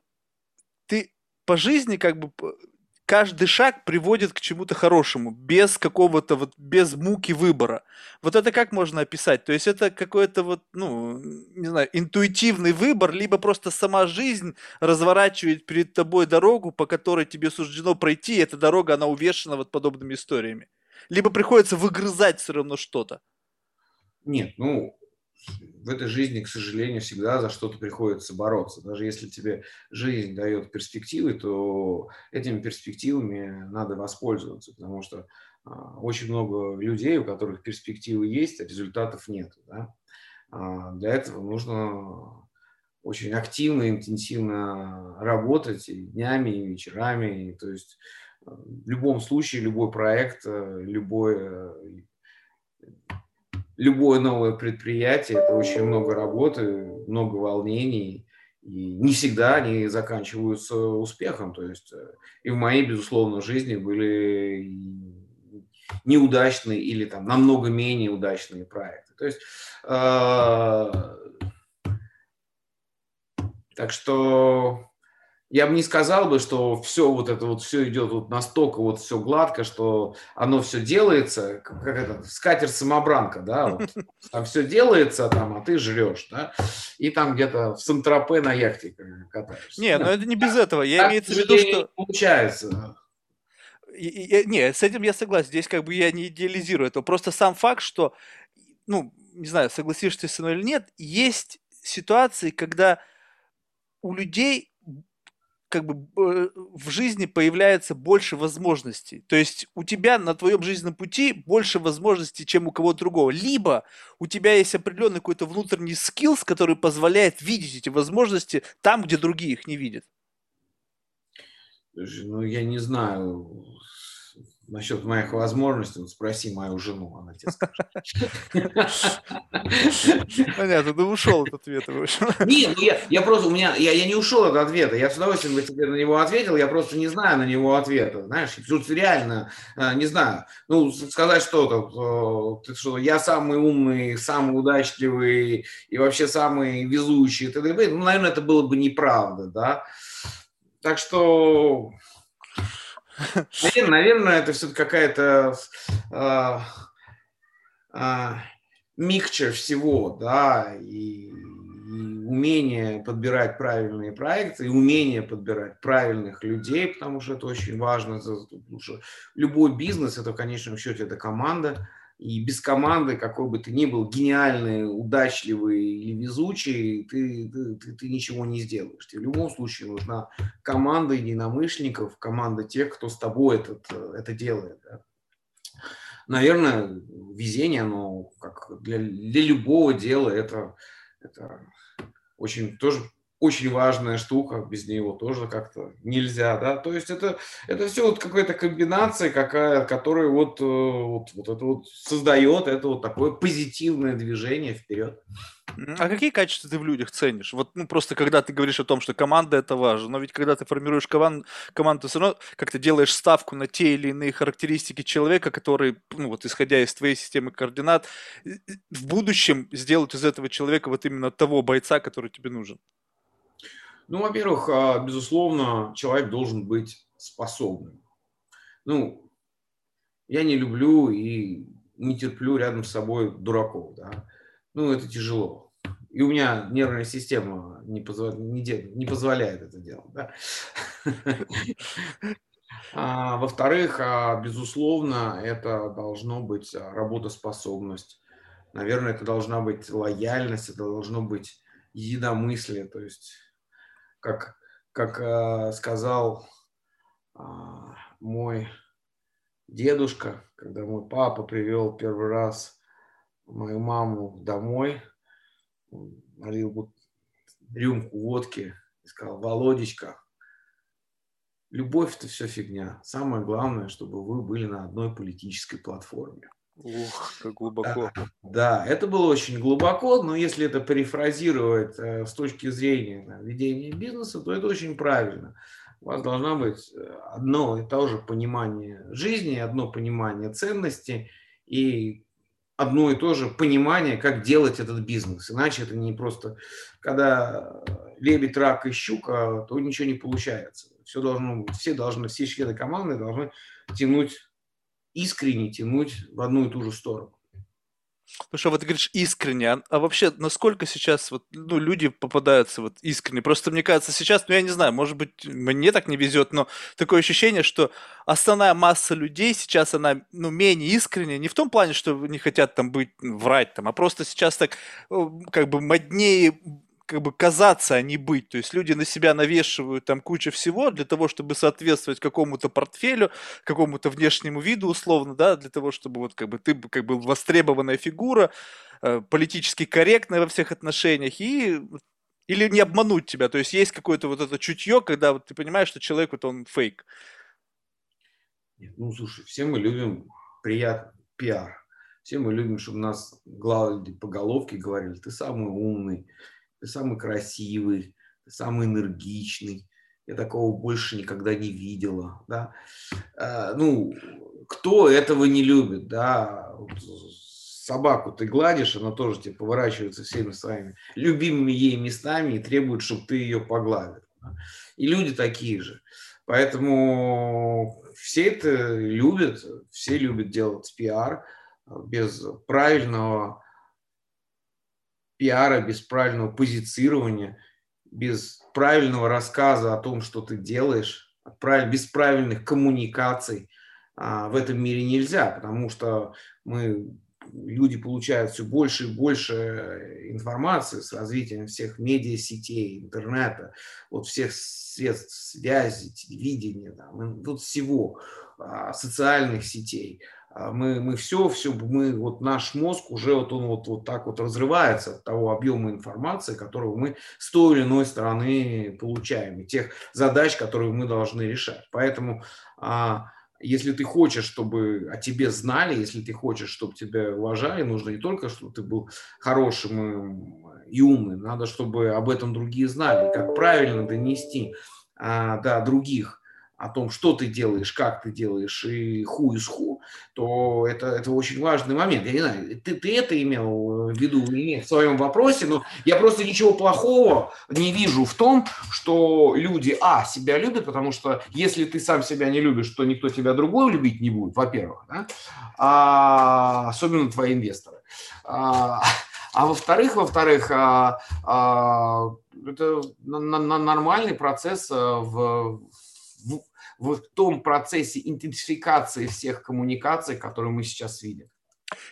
ты по жизни как бы каждый шаг приводит к чему-то хорошему, без какого-то вот, без муки выбора. Вот это как можно описать? То есть это какой-то вот, ну, не знаю, интуитивный выбор, либо просто сама жизнь разворачивает перед тобой дорогу, по которой тебе суждено пройти, и эта дорога, она увешана вот подобными историями. Либо приходится выгрызать все равно что-то. Нет, ну, в этой жизни, к сожалению, всегда за что-то приходится бороться. Даже если тебе жизнь дает перспективы, то этими перспективами надо воспользоваться, потому что а, очень много людей, у которых перспективы есть, а результатов нет. Да? А, для этого нужно очень активно, интенсивно работать и днями, и вечерами. То есть а, в любом случае любой проект, любое любое новое предприятие – это очень много работы, много волнений, и не всегда они заканчиваются успехом. То есть э, и в моей, безусловно, жизни были неудачные или там намного менее удачные проекты. То есть, э, так что я бы не сказал бы, что все вот это вот все идет вот настолько вот все гладко, что оно все делается, как это, скатерть самобранка, да, вот, там все делается, там, а ты жрешь, да, и там где-то в Сан-Тропе на яхте катаешься. Не, ну это не без этого, я имею в виду, что... Получается. Не, с этим я согласен, здесь как бы я не идеализирую это, просто сам факт, что, ну, не знаю, согласишься ты со мной или нет, есть ситуации, когда у людей как бы э, в жизни появляется больше возможностей. То есть у тебя на твоем жизненном пути больше возможностей, чем у кого-то другого. Либо у тебя есть определенный какой-то внутренний скилл, который позволяет видеть эти возможности там, где другие их не видят. Ну, я не знаю, насчет моих возможностей, вот спроси мою жену, она тебе скажет. Понятно, ты ушел от ответа. Нет, ну я, я просто, у меня, я, я не ушел от ответа, я с удовольствием бы тебе на него ответил, я просто не знаю на него ответа, знаешь, тут реально, э, не знаю, ну, сказать что-то, э, что я самый умный, самый удачливый и вообще самый везущий, ну, наверное, это было бы неправда, да, так что Наверное, наверное это все-таки какая-то э, микчер всего, да, и, и умение подбирать правильные проекты, и умение подбирать правильных людей, потому что это очень важно. Любой бизнес, это в конечном счете, это команда, и без команды, какой бы ты ни был, гениальный, удачливый или везучий, ты, ты, ты, ты ничего не сделаешь. Тебе в любом случае нужна команда единомышленников, команда тех, кто с тобой этот, это делает. Да. наверное, везение, но как для, для любого дела это, это очень тоже очень важная штука, без него тоже как-то нельзя, да, то есть это, это все вот какая-то комбинация какая, которая вот, э, вот, вот это вот создает это вот такое позитивное движение вперед. А какие качества ты в людях ценишь? Вот, ну, просто когда ты говоришь о том, что команда это важно, но ведь когда ты формируешь команд, команду, ты все равно как-то делаешь ставку на те или иные характеристики человека, которые, ну, вот исходя из твоей системы координат, в будущем сделать из этого человека вот именно того бойца, который тебе нужен. Ну, во-первых, а, безусловно, человек должен быть способным. Ну, я не люблю и не терплю рядом с собой дураков, да. Ну, это тяжело. И у меня нервная система не, позва... не, де... не позволяет это делать, да. А, во-вторых, а, безусловно, это должно быть работоспособность. Наверное, это должна быть лояльность, это должно быть единомыслие, то есть как, как э, сказал э, мой дедушка, когда мой папа привел первый раз мою маму домой, налил рюмку водки и сказал, Володечка, любовь это все фигня. Самое главное, чтобы вы были на одной политической платформе. Ух, как глубоко. Да, это было очень глубоко, но если это перефразировать э, с точки зрения да, ведения бизнеса, то это очень правильно. У вас должна быть э, одно и то же понимание жизни, одно понимание ценностей и одно и то же понимание, как делать этот бизнес. Иначе это не просто, когда лебедь, рак и щука, то ничего не получается. Все должно быть, все должны, все члены команды должны тянуть искренне тянуть в одну и ту же сторону. Что вот ты говоришь искренне, а, а вообще насколько сейчас вот, ну, люди попадаются вот искренне? Просто мне кажется сейчас, ну я не знаю, может быть мне так не везет, но такое ощущение, что основная масса людей сейчас она ну, менее искренняя, не в том плане, что не хотят там быть, врать там, а просто сейчас так как бы моднее как бы казаться, а не быть. То есть люди на себя навешивают там кучу всего для того, чтобы соответствовать какому-то портфелю, какому-то внешнему виду условно, да, для того, чтобы вот как бы ты как бы востребованная фигура, э, политически корректная во всех отношениях и или не обмануть тебя. То есть есть какое-то вот это чутье, когда вот ты понимаешь, что человек вот он фейк. Нет, ну слушай, все мы любим приятный пиар. Все мы любим, чтобы нас гладили по головке говорили, ты самый умный, ты самый красивый, ты самый энергичный, я такого больше никогда не видела, да. А, ну, кто этого не любит, да, собаку ты гладишь, она тоже тебе поворачивается всеми своими любимыми ей местами и требует, чтобы ты ее погладил. И люди такие же. Поэтому все это любят, все любят делать пиар без правильного пиара, без правильного позиционирования, без правильного рассказа о том, что ты делаешь, без правильных коммуникаций а, в этом мире нельзя, потому что мы люди получают все больше и больше информации с развитием всех медиасетей, интернета, вот всех средств связи, телевидения, там, вот всего, а, социальных сетей – мы, мы все, все, мы, вот наш мозг уже вот он вот, вот так вот разрывается от того объема информации, которую мы с той или иной стороны получаем, и тех задач, которые мы должны решать. Поэтому а, если ты хочешь, чтобы о тебе знали, если ты хочешь, чтобы тебя уважали, нужно не только, чтобы ты был хорошим и умным, надо, чтобы об этом другие знали, как правильно донести а, до других о том, что ты делаешь, как ты делаешь и ху из ху, то это, это очень важный момент. Я не знаю, ты, ты это имел в виду в своем вопросе, но я просто ничего плохого не вижу в том, что люди, а, себя любят, потому что если ты сам себя не любишь, то никто тебя другой любить не будет, во-первых, да? а, особенно твои инвесторы. А, а во-вторых, во-вторых, а, а, это нормальный процесс а, в, в, в том процессе интенсификации всех коммуникаций, которые мы сейчас видим.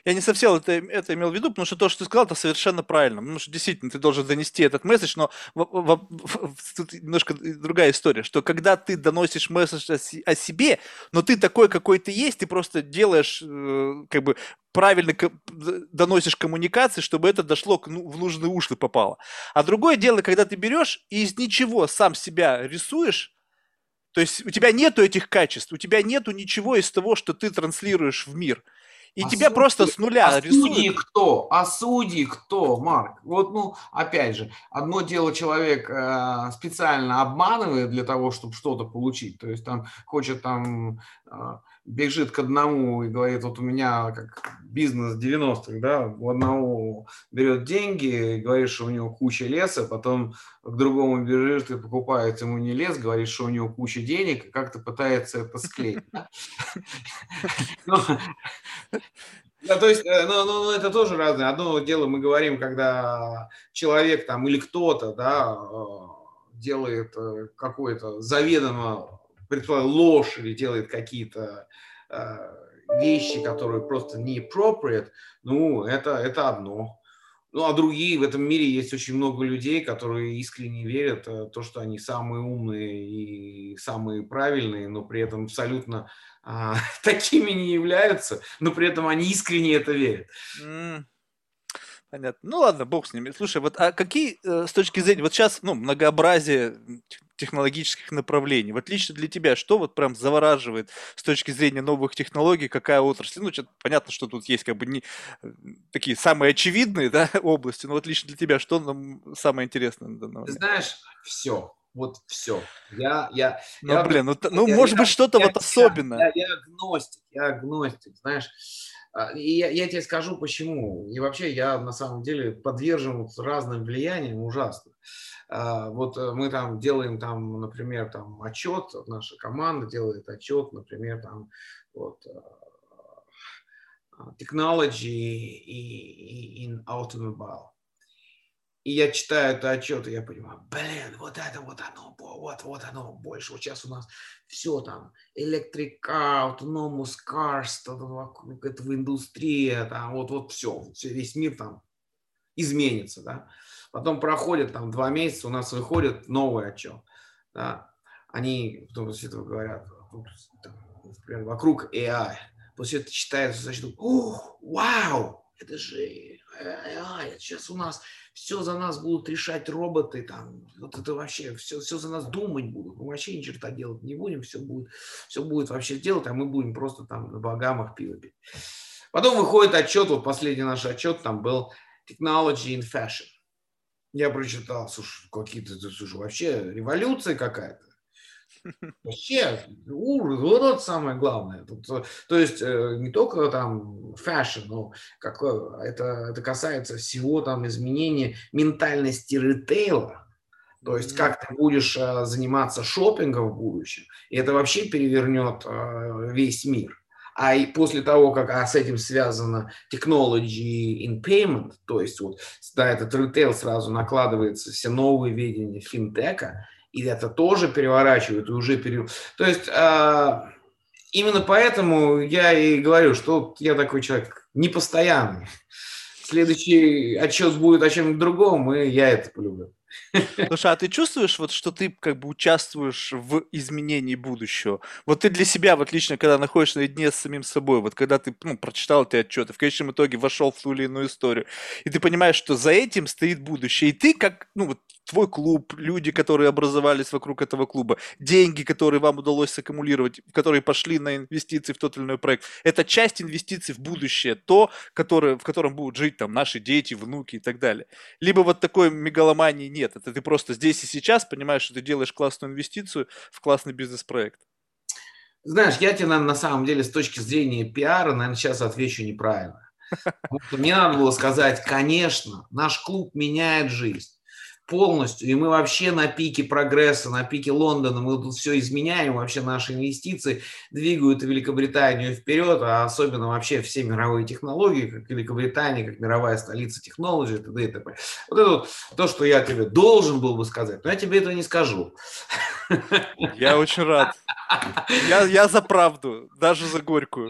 Я не совсем это, это имел в виду, потому что то, что ты сказал, это совершенно правильно. Потому что действительно ты должен донести этот месседж, но в, в, в, тут немножко другая история, что когда ты доносишь месседж о, о себе, но ты такой, какой ты есть, ты просто делаешь э, как бы правильно доносишь коммуникации, чтобы это дошло ну, в нужные уши попало. А другое дело, когда ты берешь и из ничего сам себя рисуешь, то есть у тебя нету этих качеств, у тебя нету ничего из того, что ты транслируешь в мир – и а тебя судьи, просто с нуля а рисуют. Судьи кто? А судьи кто, Марк? Вот, ну, опять же, одно дело человек э, специально обманывает для того, чтобы что-то получить. То есть там хочет там э, бежит к одному и говорит, вот у меня как бизнес 90-х, да, у одного берет деньги говорит, что у него куча леса, потом к другому бежит и покупает ему не лес, говорит, что у него куча денег, и как-то пытается это склеить. Ну, да, то есть, э, ну, ну, ну, это тоже разное. Одно дело мы говорим, когда человек там или кто-то, да, э, делает э, какое-то заведомо предположим, ложь или делает какие-то э, вещи, которые просто не appropriate, ну, это, это одно. Ну, а другие, в этом мире есть очень много людей, которые искренне верят в то, что они самые умные и самые правильные, но при этом абсолютно а, такими не являются, но при этом они искренне это верят. Mm. Понятно. Ну ладно, бог с ними. Слушай, вот а какие э, с точки зрения, вот сейчас, ну, многообразие технологических направлений. Вот лично для тебя, что вот прям завораживает с точки зрения новых технологий, какая отрасль? Ну, понятно, что тут есть как бы не э, такие самые очевидные да, области, но вот лично для тебя, что нам самое интересное? Ты знаешь, все. Вот все. Я, я, ну, я, блин, ну, ну я, может я, быть, что-то вот особенное. Я, я, я агностик, я агностик, знаешь. А, и я, я тебе скажу почему. И вообще я на самом деле подвержен разным влияниям ужасно. А, вот э, мы там делаем там, например, там отчет, наша команда делает отчет, например, там вот а, technology in automobile. И я читаю этот отчет, и я понимаю, блин, вот это вот оно, вот, вот оно больше. Вот сейчас у нас все там, car, autonomous cars, вокруг этого индустрия, там, вот, вот все, все, весь мир там изменится, да. Потом проходит там два месяца, у нас выходит новый отчет, да. Они потом после этого говорят, например, вокруг AI. После этого читается, значит, о, вау, это же AI, сейчас у нас все за нас будут решать роботы, там, вот это вообще, все, все за нас думать будут, мы вообще ни черта делать не будем, все будет, все будет вообще делать, а мы будем просто там на багамах пиво пить. Потом выходит отчет, вот последний наш отчет там был Technology in Fashion. Я прочитал, слушай, какие-то, слушай, вообще революция какая-то. Вообще, ужас, вот это самое главное. Тут, э, то есть э, не только там fashion, но как, это, это касается всего там изменения ментальности ритейла. То есть как ты будешь э, заниматься шопингом в будущем, и это вообще перевернет весь мир. А и после того, как а с этим связано technology in payment, то есть вот да, этот ритейл сразу накладывается все новые видения финтека, и это тоже переворачивают, и уже пере... То есть а, именно поэтому я и говорю, что я такой человек непостоянный. Следующий отчет будет о чем-то другом, и я это полюблю. Слушай, а ты чувствуешь, вот, что ты как бы участвуешь в изменении будущего? Вот ты для себя, вот лично, когда находишься наедине с самим собой, вот когда ты ну, прочитал эти отчеты, в конечном итоге вошел в ту или иную историю, и ты понимаешь, что за этим стоит будущее, и ты как, ну вот твой клуб, люди, которые образовались вокруг этого клуба, деньги, которые вам удалось саккумулировать, которые пошли на инвестиции в тот или иной проект, это часть инвестиций в будущее, то, которое, в котором будут жить там наши дети, внуки и так далее. Либо вот такой мегаломании нет, это ты просто здесь и сейчас понимаешь, что ты делаешь классную инвестицию в классный бизнес-проект. Знаешь, я тебе, наверное, на самом деле с точки зрения пиара, наверное, сейчас отвечу неправильно. Мне надо было сказать, конечно, наш клуб меняет жизнь полностью, и мы вообще на пике прогресса, на пике Лондона, мы тут все изменяем, вообще наши инвестиции двигают Великобританию вперед, а особенно вообще все мировые технологии, как Великобритания, как мировая столица технологий, т.д. и т.п. Вот это вот то, что я тебе должен был бы сказать, но я тебе этого не скажу. Я очень рад. Я, я за правду, даже за горькую.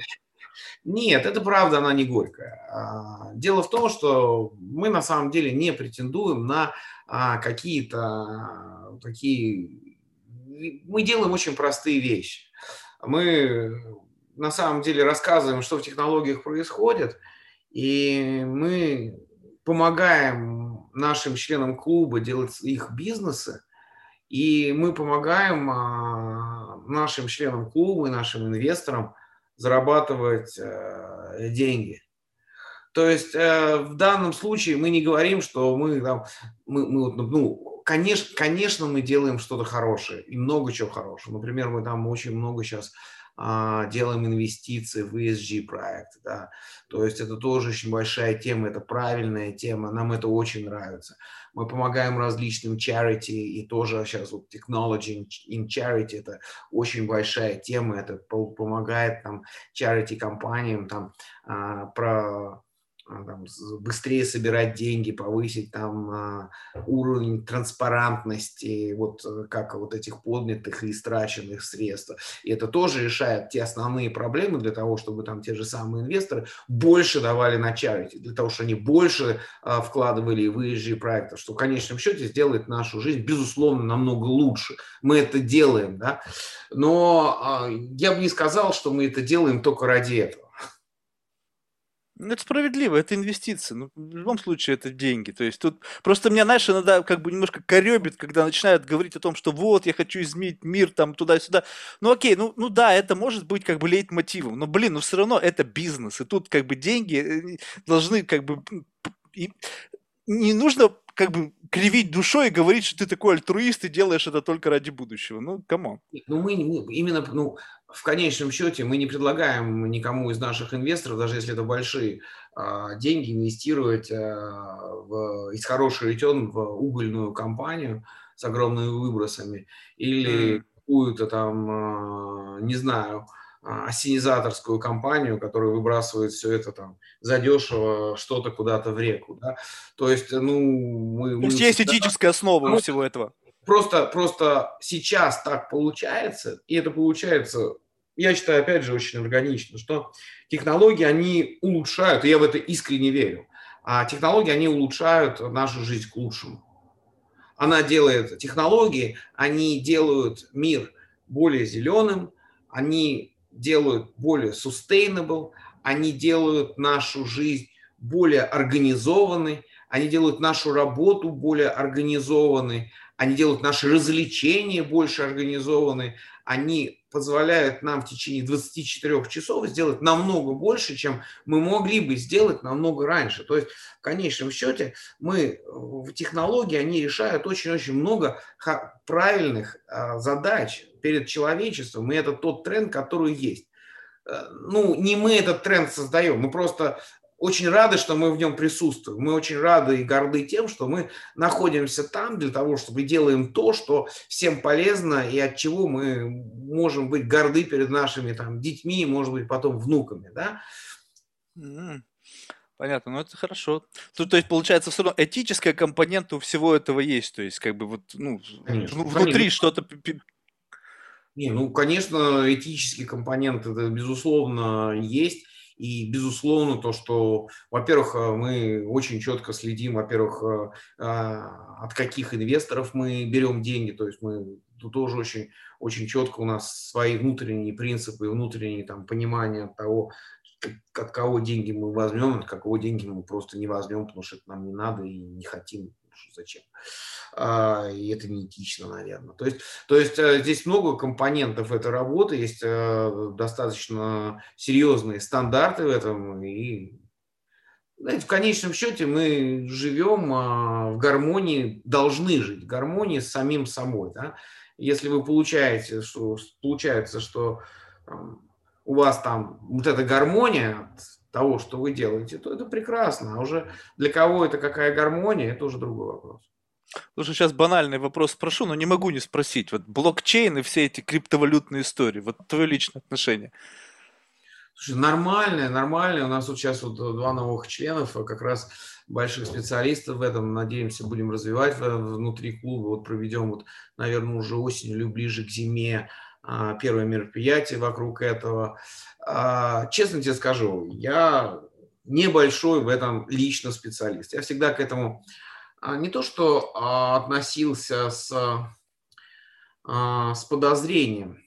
Нет, это правда, она не горькая. А, дело в том, что мы на самом деле не претендуем на а, какие-то такие... Мы делаем очень простые вещи. Мы на самом деле рассказываем, что в технологиях происходит, и мы помогаем нашим членам клуба делать их бизнесы, и мы помогаем а, нашим членам клуба и нашим инвесторам зарабатывать э, деньги. То есть э, в данном случае мы не говорим, что мы там, мы, мы ну, конечно, конечно, мы делаем что-то хорошее и много чего хорошего. Например, мы там очень много сейчас делаем инвестиции в ESG проекты, да, то есть это тоже очень большая тема, это правильная тема, нам это очень нравится. Мы помогаем различным charity и тоже сейчас вот technology in charity это очень большая тема, это помогает там charity компаниям там а, про а, там, быстрее собирать деньги, повысить там а, уровень транспарантности, вот э, как вот этих поднятых и истраченных средств. И это тоже решает те основные проблемы для того, чтобы там те же самые инвесторы больше давали на charity, для того, чтобы они больше а, вкладывали в ESG проекты, что в конечном счете сделает нашу жизнь, безусловно, намного лучше. Мы это делаем, да, но я бы не сказал, что мы это делаем только ради этого. Ну, это справедливо, это инвестиции. Ну, в любом случае, это деньги. То есть тут просто меня, знаешь, иногда как бы немножко коребит, когда начинают говорить о том, что вот, я хочу изменить мир там туда-сюда. Ну, окей, ну, ну да, это может быть как бы лейтмотивом, но, блин, ну все равно это бизнес, и тут как бы деньги э, должны как бы... И не нужно как бы кривить душой и говорить, что ты такой альтруист и делаешь это только ради будущего. Ну, кому? Ну, мы, мы именно, ну, в конечном счете мы не предлагаем никому из наших инвесторов, даже если это большие а, деньги, инвестировать а, в, из хороший ретен в угольную компанию с огромными выбросами или какую-то там, а, не знаю, осенизаторскую компанию, которая выбрасывает все это там задешево что-то куда-то в реку. Да? То есть, ну, мы... То есть мы есть всегда... этическая основа у всего этого. Просто, просто сейчас так получается, и это получается, я считаю, опять же, очень органично, что технологии, они улучшают, и я в это искренне верю, а технологии, они улучшают нашу жизнь к лучшему. Она делает технологии, они делают мир более зеленым, они делают более sustainable, они делают нашу жизнь более организованной, они делают нашу работу более организованной, они делают наши развлечения больше организованы, они позволяют нам в течение 24 часов сделать намного больше, чем мы могли бы сделать намного раньше. То есть в конечном счете мы в технологии, они решают очень-очень много правильных а, задач перед человечеством, и это тот тренд, который есть э, ну, не мы этот тренд создаем, мы просто очень рады, что мы в нем присутствуем. Мы очень рады и горды тем, что мы находимся там для того, чтобы делаем то, что всем полезно и от чего мы можем быть горды перед нашими там, детьми и, может быть, потом внуками. Да? Понятно, ну это хорошо. Тут, то есть, получается, все равно этическая компонента у всего этого есть. То есть, как бы вот, ну, конечно, внутри конечно. что-то не, ну, конечно, этический компонент это безусловно есть. И, безусловно, то, что, во-первых, э, мы очень четко следим, во-первых, э, а, от каких инвесторов мы берем деньги, то есть мы тут тоже очень, очень четко у нас свои внутренние принципы, внутренние там, понимания того, от кого деньги мы возьмем, от какого деньги мы просто не возьмем, потому что это нам не надо и не хотим зачем. А, и это неэтично, наверное. То есть, то есть э, здесь много компонентов этой работы, есть э, достаточно серьезные стандарты в этом, и знаете, в конечном счете мы живем а, в гармонии, должны жить в гармонии с самим собой. Да? Если вы получаете, что получается, что у вас там вот эта гармония того, что вы делаете, то это прекрасно. А уже для кого это какая гармония, это уже другой вопрос. Слушай, сейчас банальный вопрос спрошу, но не могу не спросить. Вот блокчейн и все эти криптовалютные истории, вот твое личное отношение. Слушай, нормальное, нормальное. У нас вот сейчас вот два новых членов, а как раз больших специалистов в этом. Надеемся, будем развивать внутри клуба. Вот проведем, вот, наверное, уже осенью или ближе к зиме первое мероприятие вокруг этого. А, честно тебе скажу, я небольшой в этом лично специалист. Я всегда к этому не то что относился с, с подозрением,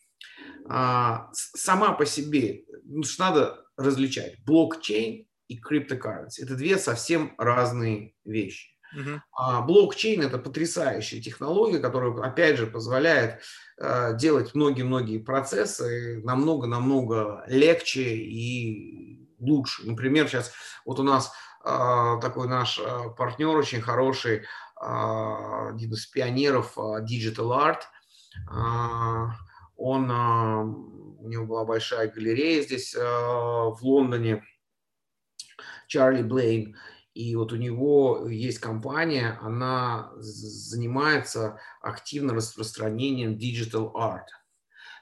сама по себе, ну, надо различать блокчейн и криптокарренси. Это две совсем разные вещи. А блокчейн это потрясающая технология, которая, опять же, позволяет э, делать многие-многие процессы намного-намного легче и лучше. Например, сейчас вот у нас э, такой наш э, партнер очень хороший, э, один из пионеров Digital Art. Э, он, у него была большая галерея здесь в Лондоне, Чарли Блейн. И вот у него есть компания, она занимается активно распространением digital art.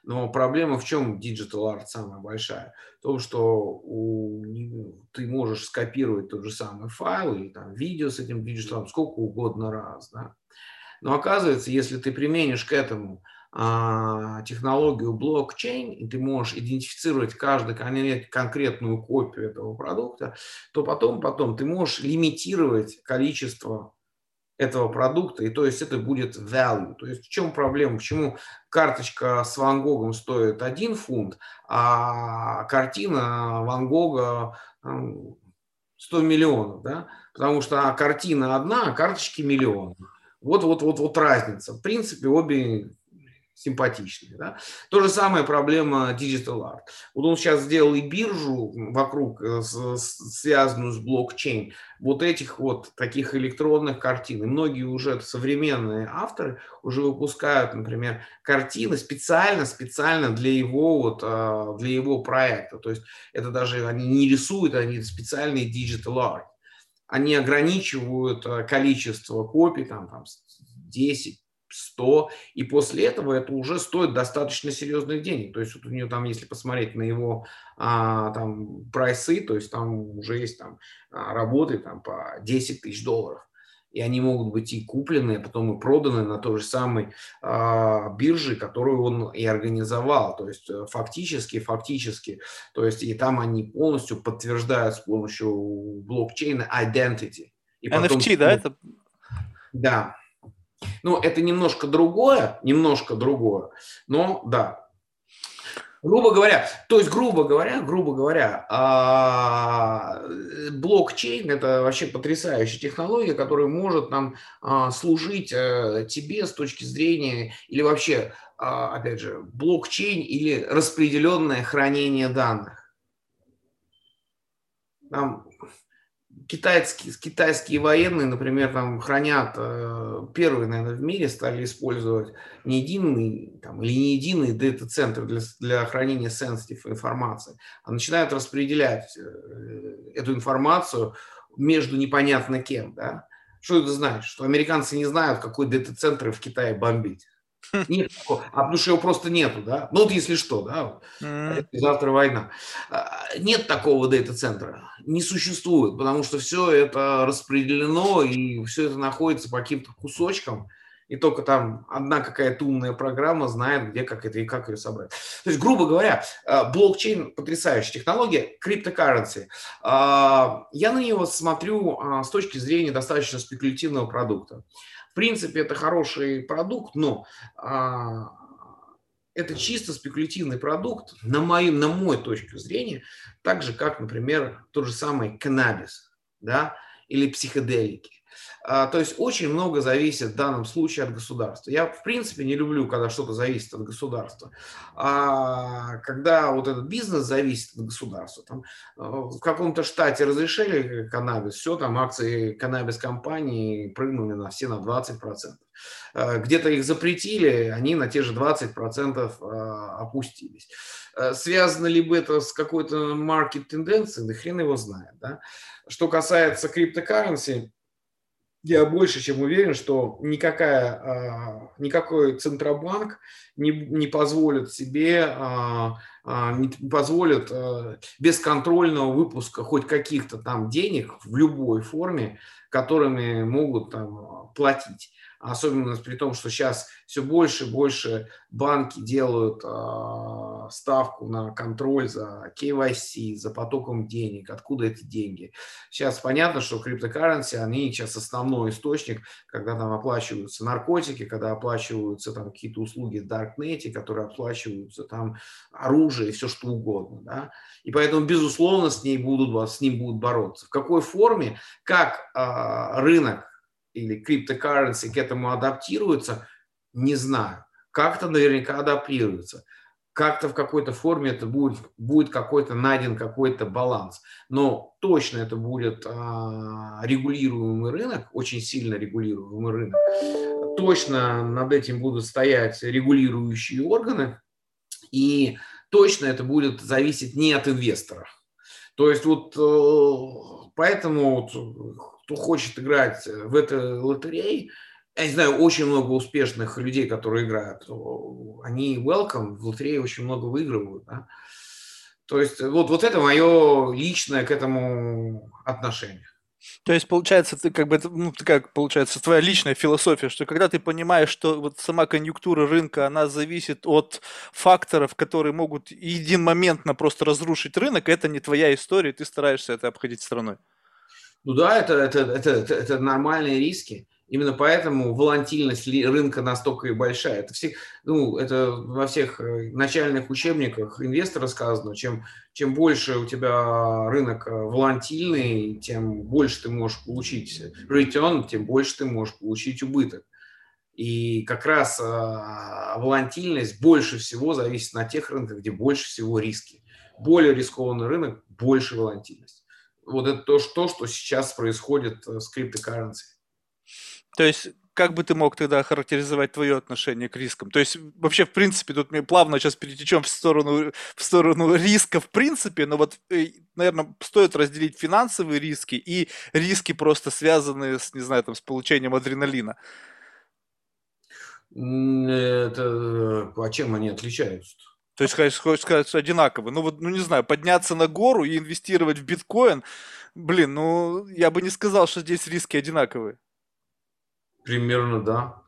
Но проблема в чем digital art самая большая? В том, что у, ты можешь скопировать тот же самый файл или там, видео с этим digital сколько угодно раз. Да? Но оказывается, если ты применишь к этому технологию блокчейн, и ты можешь идентифицировать каждую конкретную копию этого продукта, то потом, потом ты можешь лимитировать количество этого продукта, и то есть это будет value. То есть в чем проблема? Почему карточка с Ван Гогом стоит 1 фунт, а картина Ван Гога 100 миллионов, да? Потому что картина одна, а карточки миллион. Вот, вот, вот, вот разница. В принципе, обе симпатичные. Да? То же самое проблема Digital Art. Вот он сейчас сделал и биржу вокруг, э, связанную с блокчейн, вот этих вот таких электронных картин. И многие уже современные авторы уже выпускают, например, картины специально, специально для его, вот, а, для его проекта. То есть это даже они не рисуют, они специальный Digital Art. Они ограничивают э, количество копий, там, там 10, 100, и после этого это уже стоит достаточно серьезных денег. То есть вот у нее там, если посмотреть на его а, там прайсы, то есть там уже есть там а, работы там по 10 тысяч долларов. И они могут быть и куплены, а потом и проданы на той же самой а, бирже, которую он и организовал. То есть э, фактически, фактически, то есть и там они полностью подтверждают с помощью блокчейна identity. И потом, NFT, да, это? Да, ну, это немножко другое, немножко другое, но да. Грубо говоря, то есть, грубо говоря, грубо говоря, а, блокчейн – это вообще потрясающая технология, которая может нам а, служить э, тебе с точки зрения, или вообще, а, опять же, блокчейн или распределенное хранение данных. Там китайские, китайские военные, например, там хранят, э, первые, наверное, в мире стали использовать не единый там, или не единый дата-центр для, для хранения сенситив информации, а начинают распределять э, эту информацию между непонятно кем. Да? Что это значит? Что американцы не знают, какой дата-центр в Китае бомбить. Нет. А потому что его просто нету, да? Ну вот если что, да? Mm-hmm. Завтра война. А, нет такого дата-центра. Не существует, потому что все это распределено, и все это находится по каким-то кусочкам, и только там одна какая-то умная программа знает, где как это и как ее собрать. То есть, грубо говоря, а, блокчейн – потрясающая технология, криптокарренси. А, я на него смотрю с точки зрения достаточно спекулятивного продукта принципе, это хороший продукт, но а, это чисто спекулятивный продукт, на, моим, на мой точку зрения, так же, как, например, тот же самый каннабис да, или психоделики. А, то есть очень много зависит в данном случае от государства. Я, в принципе, не люблю, когда что-то зависит от государства. А когда вот этот бизнес зависит от государства, там, э, в каком-то штате разрешили каннабис, все, там акции каннабис-компании прыгнули на все на 20%. Э, где-то их запретили, они на те же 20% э, опустились. Связано ли бы это с какой-то маркет-тенденцией, да хрен его знает. Да? Что касается криптокарренси, я больше чем уверен, что никакая, а, никакой Центробанк не, не позволит себе, а, а, не позволит бесконтрольного выпуска хоть каких-то там денег в любой форме, которыми могут там платить. Особенно при том, что сейчас все больше и больше банки делают э, ставку на контроль за KYC, за потоком денег, откуда эти деньги. Сейчас понятно, что криптокарренси, они сейчас основной источник, когда там оплачиваются наркотики, когда оплачиваются там какие-то услуги в Даркнете, которые оплачиваются там оружие и все что угодно. Да? И поэтому, безусловно, с, ней будут, с ним будут бороться. В какой форме, как э, рынок или криптокарренси к этому адаптируется, не знаю. Как-то наверняка адаптируется. Как-то в какой-то форме это будет, будет какой-то найден какой-то баланс. Но точно это будет а, регулируемый рынок, очень сильно регулируемый рынок. Точно над этим будут стоять регулирующие органы. И точно это будет зависеть не от инвесторов. То есть вот э, поэтому вот кто хочет играть в этой лотерее, я не знаю, очень много успешных людей, которые играют, они welcome, в лотерее очень много выигрывают. Да? То есть вот, вот это мое личное к этому отношение. То есть, получается, ты как бы, ну, как получается, твоя личная философия, что когда ты понимаешь, что вот сама конъюнктура рынка, она зависит от факторов, которые могут единомоментно просто разрушить рынок, это не твоя история, ты стараешься это обходить стороной. Ну да, это, это, это, это, это нормальные риски. Именно поэтому волатильность рынка настолько и большая. Это, все, ну, это во всех э, начальных учебниках инвестора сказано, чем, чем больше у тебя рынок э, волатильный, тем больше ты можешь получить return, тем больше ты можешь получить убыток. И как раз э, волатильность больше всего зависит на тех рынках, где больше всего риски. Более рискованный рынок, больше волатильность вот это то, что, что сейчас происходит э, с криптокарренси. То есть, как бы ты мог тогда характеризовать твое отношение к рискам? То есть, вообще, в принципе, тут мы плавно сейчас перетечем в сторону, в сторону риска в принципе, но вот, э, наверное, стоит разделить финансовые риски и риски просто связанные с, не знаю, там, с получением адреналина. Это, э, а чем они отличаются? То есть, хочешь сказать, что одинаково. Ну, вот, ну, не знаю, подняться на гору и инвестировать в биткоин, блин, ну, я бы не сказал, что здесь риски одинаковые. Примерно, да.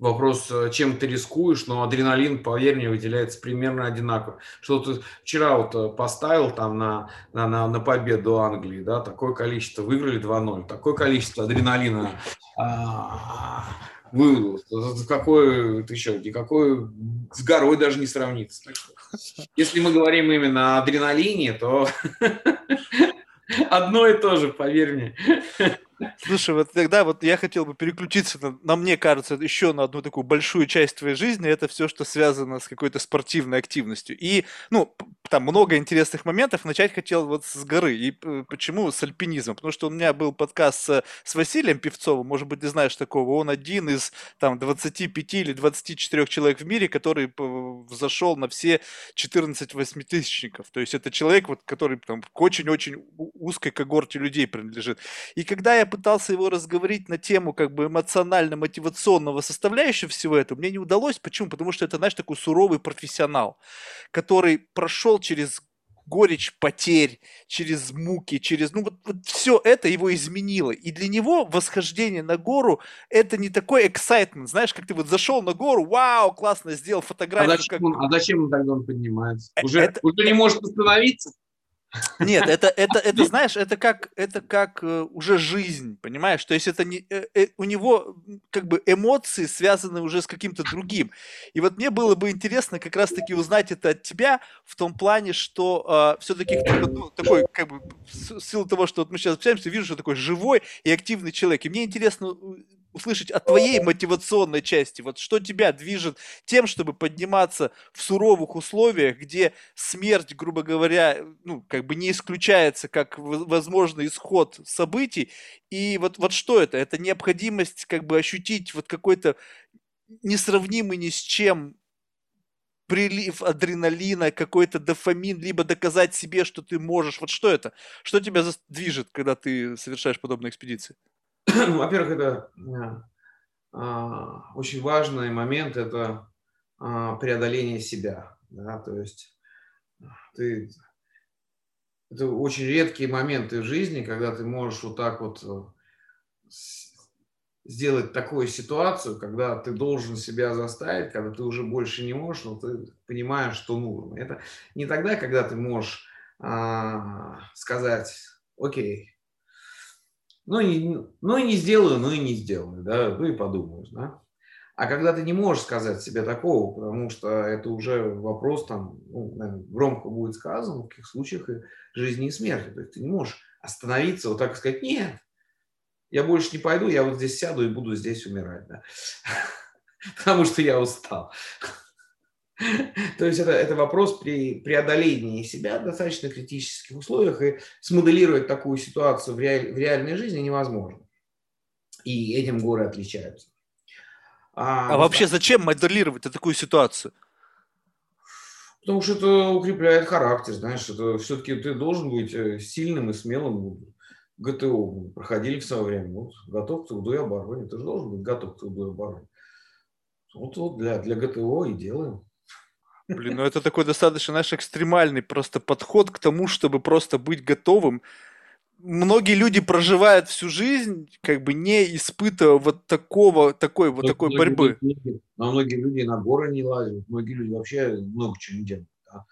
Вопрос, э, чем ты рискуешь, но адреналин, поверь мне, выделяется примерно одинаково. Что ты вчера вот э, поставил там на, на, на, на победу Англии, да, такое количество, выиграли 2-0, такое количество адреналина а, вывел. Какой ты еще, никакой с горой даже не сравнится. Что, если мы говорим именно о адреналине, то одно и то же, поверь мне. Слушай, вот тогда вот я хотел бы переключиться, на, на мне кажется, еще на одну такую большую часть твоей жизни. Это все, что связано с какой-то спортивной активностью. И, ну, там много интересных моментов. Начать хотел вот с горы. И почему с альпинизмом? Потому что у меня был подкаст с, с Василием Певцовым, может быть, ты знаешь такого. Он один из там 25 или 24 человек в мире, который зашел на все 14 восьмитысячников. То есть это человек, вот, который там к очень-очень узкой когорте людей принадлежит. И когда я пытался его разговорить на тему как бы эмоционально-мотивационного составляющего всего этого, мне не удалось. Почему? Потому что это, знаешь, такой суровый профессионал, который прошел через горечь потерь, через муки, через... Ну, вот, вот все это его изменило. И для него восхождение на гору – это не такой excitement. Знаешь, как ты вот зашел на гору, вау, классно сделал фотографию. А зачем, как... он, а зачем он тогда он поднимается? Э, уже, это... уже не может остановиться? Нет, это, это, это, знаешь, это как, это как э, уже жизнь, понимаешь? То есть это не, э, э, у него как бы эмоции связаны уже с каким-то другим. И вот мне было бы интересно как раз-таки узнать это от тебя в том плане, что э, а, все-таки ну, такой, как бы, в силу того, что вот мы сейчас общаемся, вижу, что такой живой и активный человек. И мне интересно услышать от твоей мотивационной части. Вот что тебя движет тем, чтобы подниматься в суровых условиях, где смерть, грубо говоря, ну, как бы не исключается как возможный исход событий. И вот, вот что это? Это необходимость как бы ощутить вот какой-то несравнимый ни с чем прилив адреналина, какой-то дофамин, либо доказать себе, что ты можешь. Вот что это? Что тебя движет, когда ты совершаешь подобные экспедиции? Во-первых, это а, очень важный момент, это а, преодоление себя. Да? То есть ты, это очень редкие моменты в жизни, когда ты можешь вот так вот э, сделать такую ситуацию, когда ты должен себя заставить, когда ты уже больше не можешь, но ты понимаешь, что нужно. Это не тогда, когда ты можешь а, сказать, окей, ну и, ну и не сделаю, ну и не сделаю, да, ну и подумаешь, да. А когда ты не можешь сказать себе такого, потому что это уже вопрос там, ну, наверное, громко будет сказано, в каких случаях и жизни и смерти. То есть ты не можешь остановиться, вот так сказать, нет, я больше не пойду, я вот здесь сяду и буду здесь умирать, да. Потому что я устал. То есть это, это вопрос при преодолении себя в достаточно критических условиях, и смоделировать такую ситуацию в, реаль, в реальной жизни невозможно. И этим горы отличаются. А, а вообще зачем моделировать такую ситуацию? Потому что это укрепляет характер, знаешь, это все-таки ты должен быть э, сильным и смелым. ГТО проходили в свое время. Вот, готов к труду и обороне. Ты же должен быть готов к труду и обороне. Вот, вот для, для ГТО и делаем. Блин, ну это такой достаточно, знаешь, экстремальный просто подход к тому, чтобы просто быть готовым многие люди проживают всю жизнь, как бы не испытывая вот такого, такой вот такой борьбы. Люди, но многие люди на горы не лазят, многие люди вообще много чего не делают. Да?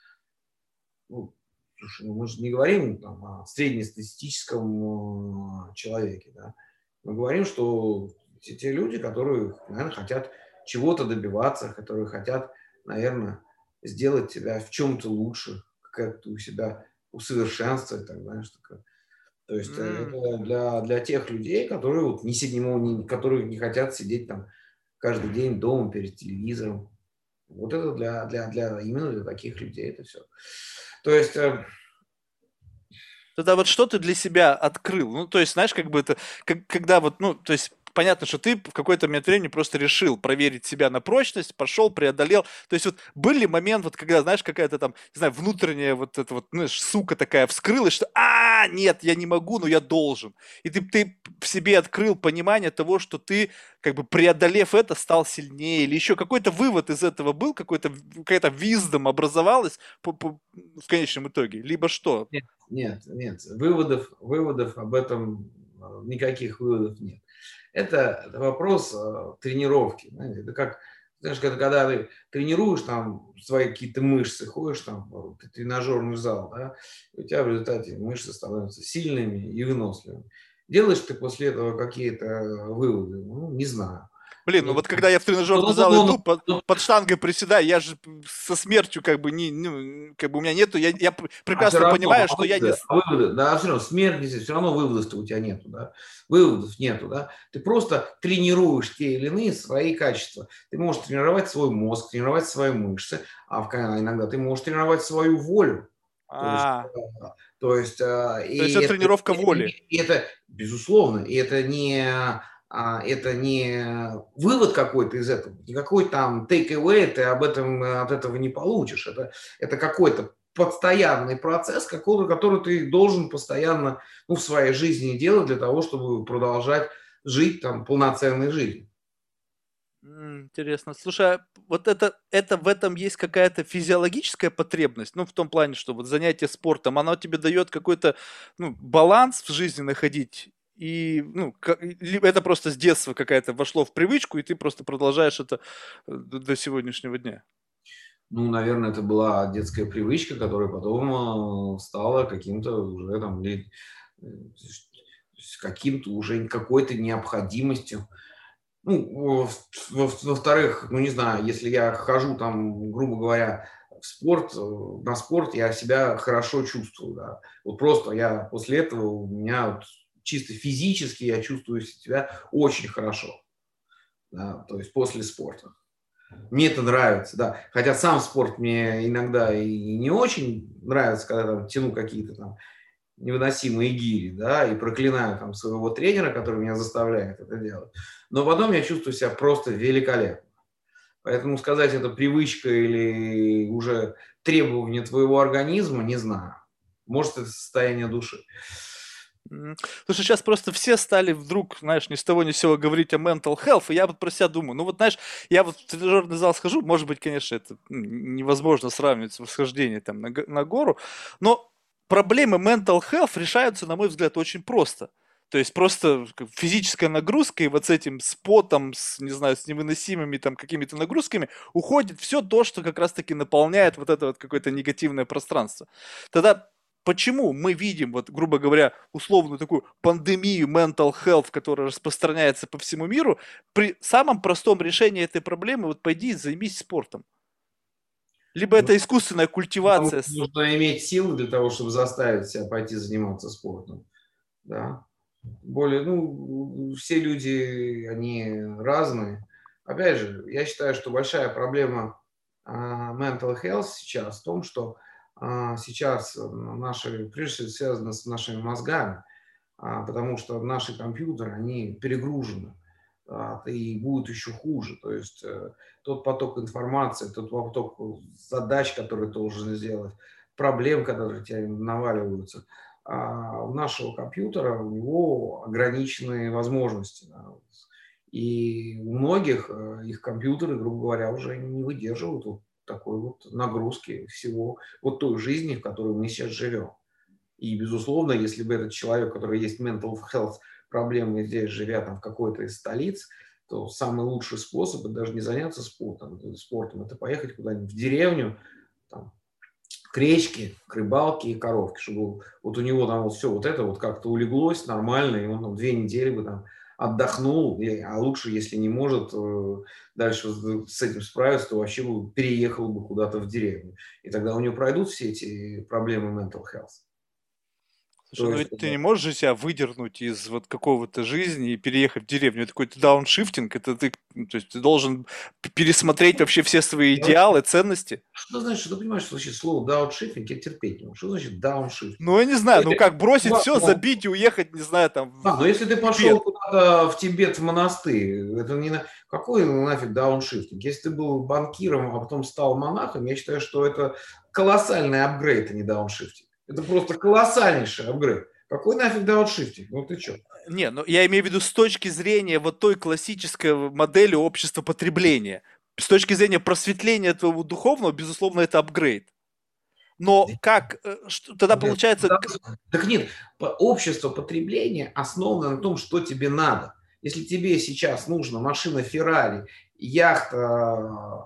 Ну, слушай, мы же не говорим там, о среднестатистическом э, человеке, да? Мы говорим, что те, те люди, которые, наверное, хотят чего-то добиваться, которые хотят, наверное, сделать себя в чем-то лучше, как-то у себя усовершенствовать, так, знаешь, такое то есть mm. это для, для тех людей, которые вот не сидим, не, которые не хотят сидеть там каждый день дома перед телевизором. Вот это для, для, для именно для таких людей это все. То есть э, Тогда вот что ты для себя открыл? Ну, то есть, знаешь, как бы это, как, когда вот, ну, то есть понятно, что ты в какой-то момент времени просто решил проверить себя на прочность, пошел, преодолел. То есть вот были момент, вот когда, знаешь, какая-то там, не знаю, внутренняя вот эта вот, знаешь, сука такая вскрылась, что а, нет, я не могу, но я должен. И ты, ты в себе открыл понимание того, что ты, как бы преодолев это, стал сильнее, или еще какой-то вывод из этого был, какой-то, какая-то виздом образовалась по, по, в конечном итоге, либо что? Нет, нет, нет. Выводов, выводов об этом э, никаких выводов нет. Это вопрос э, тренировки. Знаете, это как, знаешь, когда, когда ты тренируешь там свои какие-то мышцы, ходишь там в тренажерный зал, да, у тебя в результате мышцы становятся сильными и выносливыми. Делаешь ты после этого какие-то выводы? Ну, не знаю. Блин, ну, вот когда я в тренажерный зал иду, под, под штангой приседаю, я же со смертью как бы не, ну, как бы у меня нету, я, я прекрасно а равно, понимаю, а что я не... Выводы, да, все равно смерть здесь, все равно выводов-то у тебя нету, да, выводов нету, да, ты просто тренируешь те или иные свои качества. Ты можешь тренировать свой мозг, тренировать свои мышцы, а иногда ты можешь тренировать свою волю. А. То есть, то есть, то есть это тренировка воли. И это, безусловно, и это не а, это не вывод какой-то из этого, никакой там take away ты об этом, от этого не получишь. Это, это какой-то постоянный процесс, какой, который ты должен постоянно ну, в своей жизни делать для того, чтобы продолжать жить там полноценной жизнью. Интересно. Слушай, а вот это, это в этом есть какая-то физиологическая потребность, ну, в том плане, что вот занятие спортом, оно тебе дает какой-то ну, баланс в жизни находить, и ну, это просто с детства какая-то вошло в привычку, и ты просто продолжаешь это э, до сегодняшнего дня. Ну, наверное, это была детская привычка, которая потом э, стала каким-то уже там э, каким-то уже какой-то необходимостью. Ну, во-вторых, ну не знаю, если я хожу там, грубо говоря, в спорт, на спорт, я себя хорошо чувствую, да. Вот просто я после этого у меня вот чисто физически я чувствую себя очень хорошо. Да, то есть после спорта. Мне это нравится, да. Хотя сам спорт мне иногда и не очень нравится, когда там тяну какие-то там невыносимые гири, да, и проклинаю там своего тренера, который меня заставляет это делать. Но потом я чувствую себя просто великолепно. Поэтому сказать, это привычка или уже требование твоего организма, не знаю. Может, это состояние души. Что сейчас просто все стали вдруг, знаешь, ни с того ни с сего говорить о mental health, и я вот про себя думаю, ну вот, знаешь, я вот в тренажерный зал схожу, может быть, конечно, это невозможно сравнивать с восхождением там на, на гору, но проблемы mental health решаются, на мой взгляд, очень просто. То есть просто физическая нагрузка и вот с этим спотом, с, не знаю, с невыносимыми там какими-то нагрузками уходит все то, что как раз-таки наполняет вот это вот какое-то негативное пространство. Тогда почему мы видим, вот, грубо говоря, условную такую пандемию mental health, которая распространяется по всему миру, при самом простом решении этой проблемы, вот пойди и займись спортом. Либо это ну, искусственная культивация. Нужно иметь силы для того, чтобы заставить себя пойти заниматься спортом. Да. Более, ну, все люди, они разные. Опять же, я считаю, что большая проблема uh, mental health сейчас в том, что сейчас наши, прежде всего, связано с нашими мозгами, uh, потому что наши компьютеры, они перегружены и будут еще хуже. То есть э, тот поток информации, тот поток задач, которые ты должен сделать, проблем, которые тебе наваливаются – а у нашего компьютера у него ограниченные возможности. И у многих э, их компьютеры, грубо говоря, уже не выдерживают такой вот нагрузки всего вот той жизни, в которой мы сейчас живем. И, безусловно, если бы этот человек, который есть mental health проблемы здесь, живя там в какой-то из столиц, то самый лучший способ даже не заняться спортом, спортом это поехать куда-нибудь в деревню, там, к речке, к рыбалке и коровке, чтобы вот у него там вот все вот это вот как-то улеглось нормально, и он там две недели бы там отдохнул, а лучше, если не может э, дальше с этим справиться, то вообще бы переехал бы куда-то в деревню. И тогда у него пройдут все эти проблемы mental health. Слушай, ну ведь ты не можешь же себя выдернуть из вот какого-то жизни и переехать в деревню. Это какой-то дауншифтинг, это ты, ну, то есть ты должен пересмотреть вообще все свои идеалы, ценности. Что значит, что ты понимаешь, что значит слово дауншифтинг, я терпеть не могу. Что значит дауншифтинг? Ну, я не знаю, ну как бросить все, забить и уехать, не знаю, там. А, но если ты пошел куда-то в Тибет, в монастырь, это не на... Какой нафиг дауншифтинг? Если ты был банкиром, а потом стал монахом, я считаю, что это колоссальный апгрейд, а не дауншифтинг. Это просто колоссальнейший апгрейд. Какой нафиг дауншифтинг? Ну ты что? Не, ну я имею в виду с точки зрения вот той классической модели общества потребления. С точки зрения просветления твоего духовного, безусловно, это апгрейд. Но как, э, что, тогда нет, получается... Да, так нет, общество потребления основано на том, что тебе надо. Если тебе сейчас нужна машина Феррари, яхта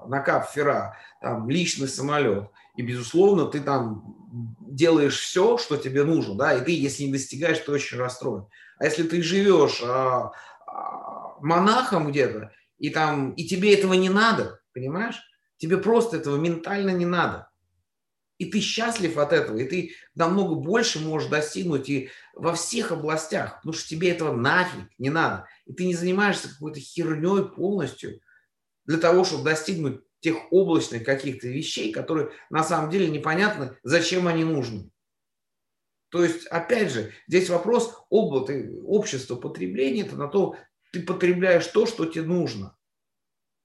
на Кап Ферра, там, личный самолет, и, безусловно, ты там делаешь все, что тебе нужно, да, и ты, если не достигаешь, ты очень расстроен. А если ты живешь а, а, монахом где-то, и там, и тебе этого не надо, понимаешь? Тебе просто этого ментально не надо. И ты счастлив от этого, и ты намного больше можешь достигнуть и во всех областях, потому что тебе этого нафиг не надо. И ты не занимаешься какой-то херней полностью для того, чтобы достигнуть тех облачных каких-то вещей, которые на самом деле непонятно, зачем они нужны. То есть, опять же, здесь вопрос общества потребления, это на то, ты потребляешь то, что тебе нужно.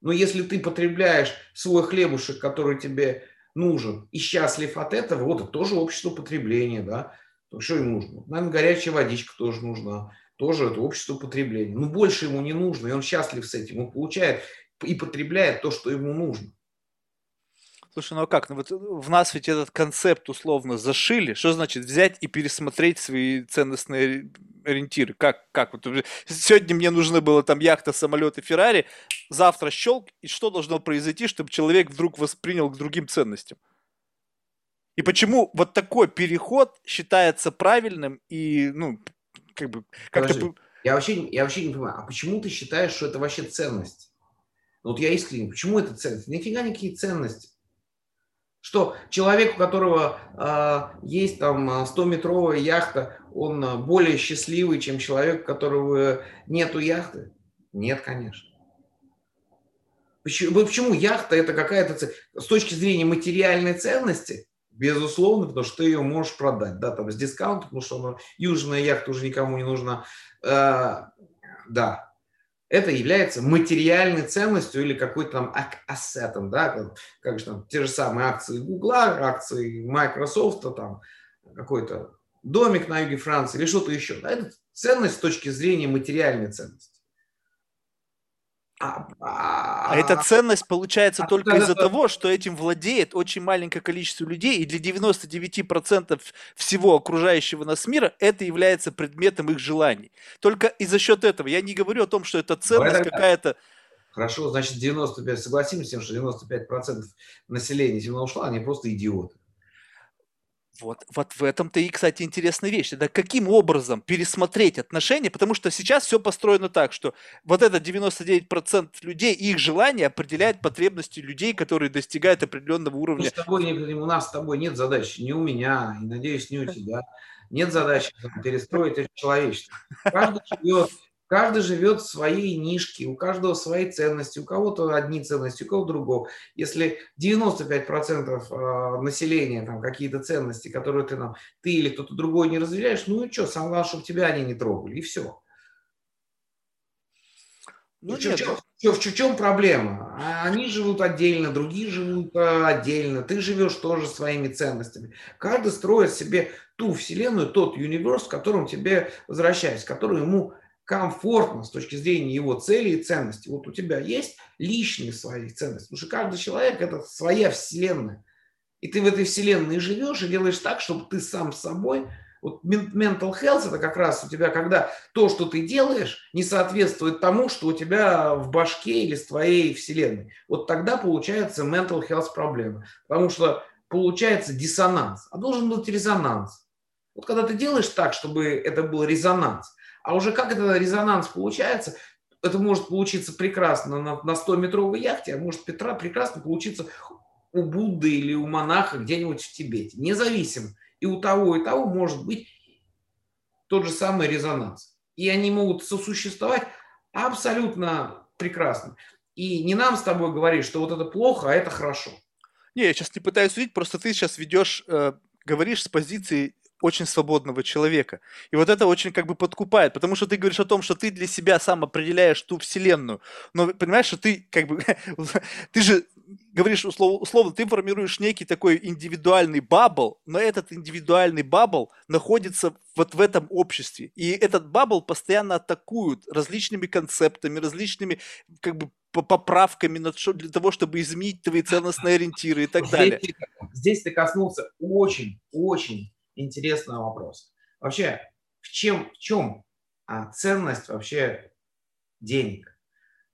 Но если ты потребляешь свой хлебушек, который тебе нужен, и счастлив от этого, вот это тоже общество потребления, да, то что ему нужно? Наверное, горячая водичка тоже нужна, тоже это общество потребления. Но больше ему не нужно, и он счастлив с этим, он получает и потребляет то, что ему нужно. Слушай, ну а как? Ну вот в нас ведь этот концепт условно зашили. Что значит взять и пересмотреть свои ценностные ориентиры? Как? как? Вот, сегодня мне нужно было там яхта, самолет и Феррари. Завтра щелк. И что должно произойти, чтобы человек вдруг воспринял к другим ценностям? И почему вот такой переход считается правильным и, ну, как бы... Как Подожди, я, вообще, я вообще не понимаю, а почему ты считаешь, что это вообще ценность? Ну, вот я искренне, почему это ценность? Нифига никакие ценности. Что человек, у которого э, есть там 100-метровая яхта, он а, более счастливый, чем человек, у которого нету яхты? Нет, конечно. Почему, почему яхта это какая-то с точки зрения материальной ценности? Безусловно, потому что ты ее можешь продать, да, там с дискаунтом, потому что она, южная яхта уже никому не нужна. Э, да, это является материальной ценностью или какой-то там ассетом, да, как, как же там, те же самые акции Google, акции Microsoft, там какой-то домик на юге Франции или что-то еще. Да, это ценность с точки зрения материальной ценности. А, а, а эта ценность получается а только из-за того, что этим владеет очень маленькое количество людей, и для 99% всего окружающего нас мира это является предметом их желаний. Только и за счет этого. Я не говорю о том, что это ценность какая-то... Хорошо, значит, 95, согласимся с тем, что 95% населения земного ушла, они просто идиоты. Вот, вот в этом-то и, кстати, интересная вещь. Это каким образом пересмотреть отношения, потому что сейчас все построено так, что вот это 99% людей, их желание определяет потребности людей, которые достигают определенного уровня. Мы с тобой, у нас с тобой нет задачи, ни у меня, и, надеюсь, не у тебя. Нет задачи перестроить это человечество. Каждый живет Каждый живет в своей нишке, у каждого свои ценности, у кого-то одни ценности, у кого-то другого. Если 95% а, населения, там какие-то ценности, которые ты, нам, ты или кто-то другой не разделяешь, ну и что, самое главное, чтобы тебя они не трогали, и все. Ну, в. Чем, в, в, чем проблема? А, они живут отдельно, другие живут а, отдельно, ты живешь тоже своими ценностями. Каждый строит себе ту вселенную, тот универс, в котором тебе возвращаясь, который ему комфортно с точки зрения его цели и ценностей. Вот у тебя есть личные свои ценности, потому что каждый человек – это своя вселенная. И ты в этой вселенной живешь и делаешь так, чтобы ты сам с собой вот mental health это как раз у тебя, когда то, что ты делаешь, не соответствует тому, что у тебя в башке или с твоей вселенной. Вот тогда получается mental health проблема. Потому что получается диссонанс. А должен быть резонанс. Вот когда ты делаешь так, чтобы это был резонанс, а уже как этот резонанс получается, это может получиться прекрасно на, на 100-метровой яхте, а может Петра прекрасно получиться у Будды или у монаха где-нибудь в Тибете. Независимо. И у того, и того может быть тот же самый резонанс. И они могут сосуществовать абсолютно прекрасно. И не нам с тобой говорить, что вот это плохо, а это хорошо. Не, я сейчас не пытаюсь судить, просто ты сейчас ведешь, э, говоришь с позиции очень свободного человека. И вот это очень как бы подкупает, потому что ты говоришь о том, что ты для себя сам определяешь ту вселенную, но понимаешь, что ты как бы, ты же говоришь условно, условно, ты формируешь некий такой индивидуальный bubble, но этот индивидуальный bubble находится вот в этом обществе. И этот bubble постоянно атакуют различными концептами, различными как бы поправками для того, чтобы изменить твои ценностные ориентиры и так далее. Здесь ты коснулся очень, очень интересный вопрос. Вообще, в чем, в чем а, ценность вообще денег?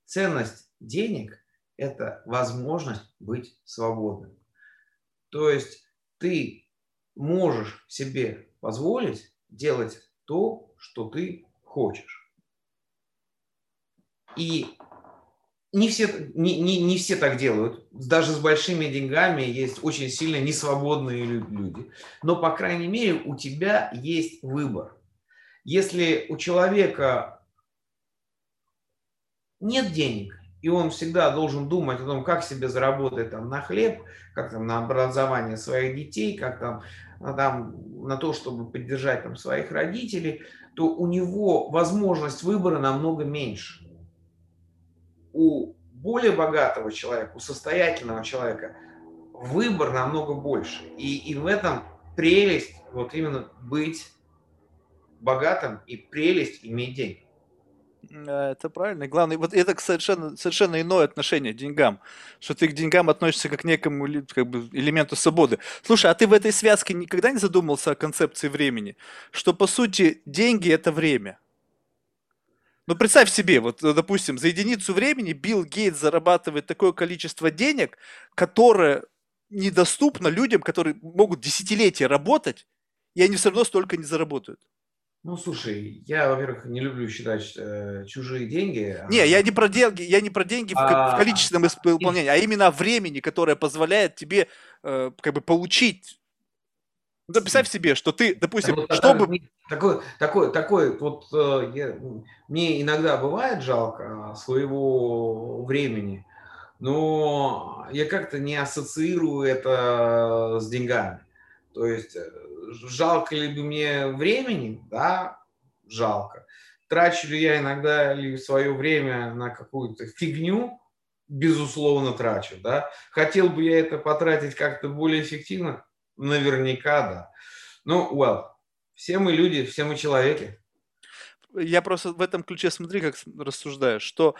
Ценность денег – это возможность быть свободным. То есть ты можешь себе позволить делать то, что ты хочешь. И не все, не, не, не все так делают. Даже с большими деньгами есть очень сильно несвободные люди. Но, по крайней мере, у тебя есть выбор. Если у человека нет денег, и он всегда должен думать о том, как себе заработать там, на хлеб, как там на образование своих детей, как там, там на то, чтобы поддержать там, своих родителей, то у него возможность выбора намного меньше у более богатого человека, у состоятельного человека выбор намного больше. И, и в этом прелесть вот именно быть богатым и прелесть иметь деньги. Это правильно. Главное, вот это совершенно, совершенно иное отношение к деньгам, что ты к деньгам относишься как к некому как бы, элементу свободы. Слушай, а ты в этой связке никогда не задумался о концепции времени? Что, по сути, деньги – это время. Ну, представь себе, вот, э, допустим, за единицу времени Билл Гейтс зарабатывает такое количество денег, которое недоступно людям, которые могут десятилетия работать, и они все равно столько не заработают. Ну, слушай, я, во-первых, не люблю считать э, чужие деньги. Не, а... я не про деньги, я не про деньги а... в, количественном исполнении, а именно о времени, которое позволяет тебе э, как бы получить представь себе, что ты, допустим, вот, чтобы... Такой, такой, такой, вот э, я, мне иногда бывает жалко а, своего времени, но я как-то не ассоциирую это с деньгами. То есть э, жалко ли бы мне времени? Да, жалко. Трачу ли я иногда ли свое время на какую-то фигню? Безусловно, трачу. Да? Хотел бы я это потратить как-то более эффективно? Наверняка, да. Ну, well, все мы люди, все мы человеки. Я просто в этом ключе смотри, как рассуждаю, что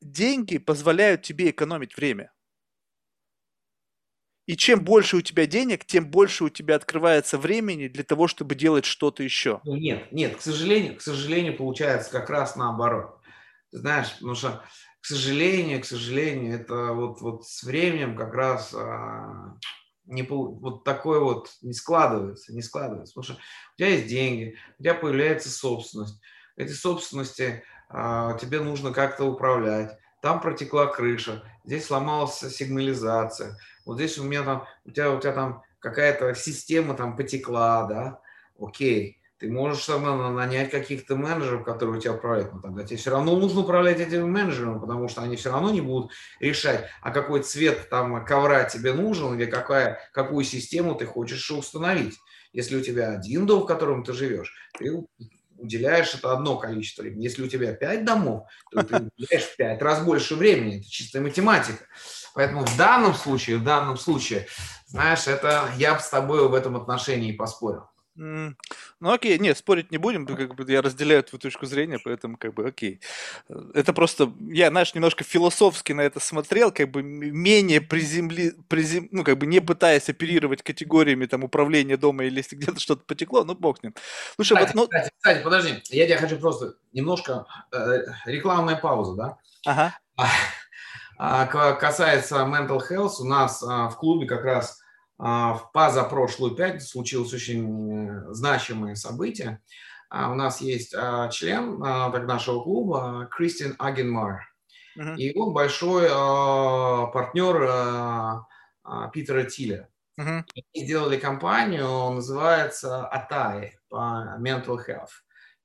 деньги позволяют тебе экономить время. И чем больше у тебя денег, тем больше у тебя открывается времени для того, чтобы делать что-то еще. Ну нет, нет, к сожалению, к сожалению, получается как раз наоборот. Ты знаешь, потому что, к сожалению, к сожалению, это вот, вот с временем как раз а, не, вот такое вот не складывается, не складывается. Потому что у тебя есть деньги, у тебя появляется собственность. Эти собственности а, тебе нужно как-то управлять. Там протекла крыша, здесь сломалась сигнализация, вот здесь у меня там, у тебя, у тебя там какая-то система там потекла, да, окей, ты можешь там нанять каких-то менеджеров, которые у тебя управляют, но тогда тебе все равно нужно управлять этими менеджерами, потому что они все равно не будут решать, а какой цвет там ковра тебе нужен или какая, какую систему ты хочешь установить. Если у тебя один дом, в котором ты живешь, ты уделяешь это одно количество времени. Если у тебя пять домов, то ты уделяешь в пять раз больше времени. Это чистая математика. Поэтому в данном случае, в данном случае, знаешь, это я бы с тобой в этом отношении поспорил. Ну окей, нет, спорить не будем, как бы я разделяю твою точку зрения, поэтому как бы окей. Это просто, я, знаешь, немножко философски на это смотрел, как бы менее приземли, призем, ну как бы не пытаясь оперировать категориями там управления дома или если где-то что-то потекло, ну бог ним. Слушай, кстати, вот, ну... кстати, кстати, подожди, я тебя хочу просто немножко, э, рекламная пауза, да? Ага. А, касается mental health, у нас а, в клубе как раз а, в позапрошлую пятницу случилось очень э, значимое событие. У нас есть член так, нашего клуба Кристиан Агенмар. Uh-huh. И он большой партнер Питера Тиля. Uh-huh. И сделали компанию, называется Атай по Mental Health.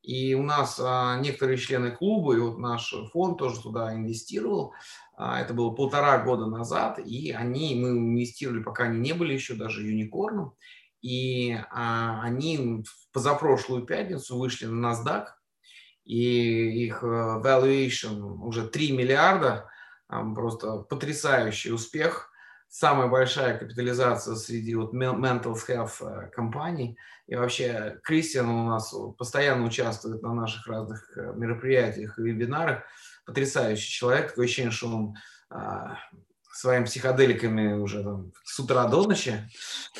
И у нас некоторые члены клуба, и вот наш фонд тоже туда инвестировал. А, это было полтора года назад, и они, мы инвестировали, пока они не были еще даже юникорном, и а, они позапрошлую пятницу вышли на NASDAQ, и их э, valuation уже 3 миллиарда, просто потрясающий успех, самая большая капитализация среди вот mental health э, компаний. И вообще Кристиан у нас постоянно участвует на наших разных э, мероприятиях и вебинарах потрясающий человек. Такое ощущение, что он а, своими психоделиками уже там, с утра до ночи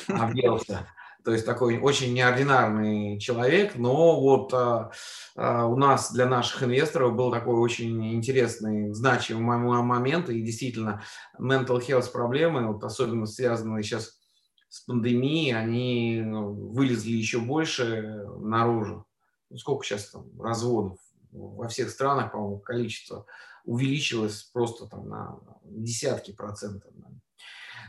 объелся. То есть такой очень неординарный человек, но вот а, а, у нас для наших инвесторов был такой очень интересный, значимый момент, и действительно mental health проблемы, вот особенно связанные сейчас с пандемией, они ну, вылезли еще больше наружу. Ну, сколько сейчас там разводов во всех странах, по-моему, количество увеличилось просто там на десятки процентов.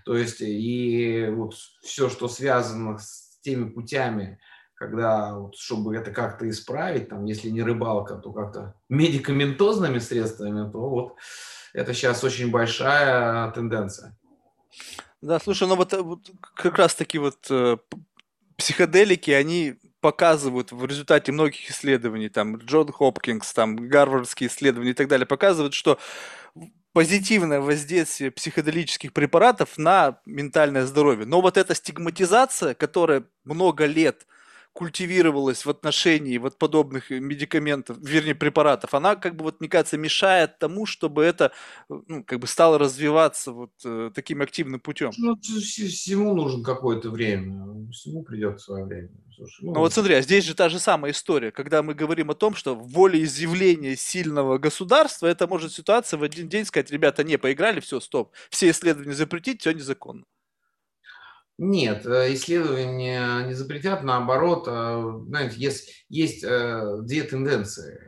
То есть и вот все, что связано с теми путями, когда, вот, чтобы это как-то исправить, там, если не рыбалка, то как-то медикаментозными средствами, то вот это сейчас очень большая тенденция. Да, слушай, ну вот, вот как раз таки вот э, психоделики, они показывают в результате многих исследований, там Джон Хопкинс, там гарвардские исследования и так далее, показывают, что позитивное воздействие психоделических препаратов на ментальное здоровье. Но вот эта стигматизация, которая много лет – культивировалась в отношении вот подобных э, медикаментов, вернее, препаратов, она, как бы, вот, мне кажется, мешает тому, чтобы это, ну, как бы, стало развиваться вот э, таким активным путем. Ну, всему нужно какое-то время, всему придет свое время. Слушай, ну... ну вот смотри, а здесь же та же самая история, когда мы говорим о том, что волеизъявление сильного государства, это может ситуация в один день сказать, ребята, не, поиграли, все, стоп, все исследования запретить, все незаконно. Нет, э, исследования не запретят, наоборот, э, знаете, есть, есть э, две тенденции.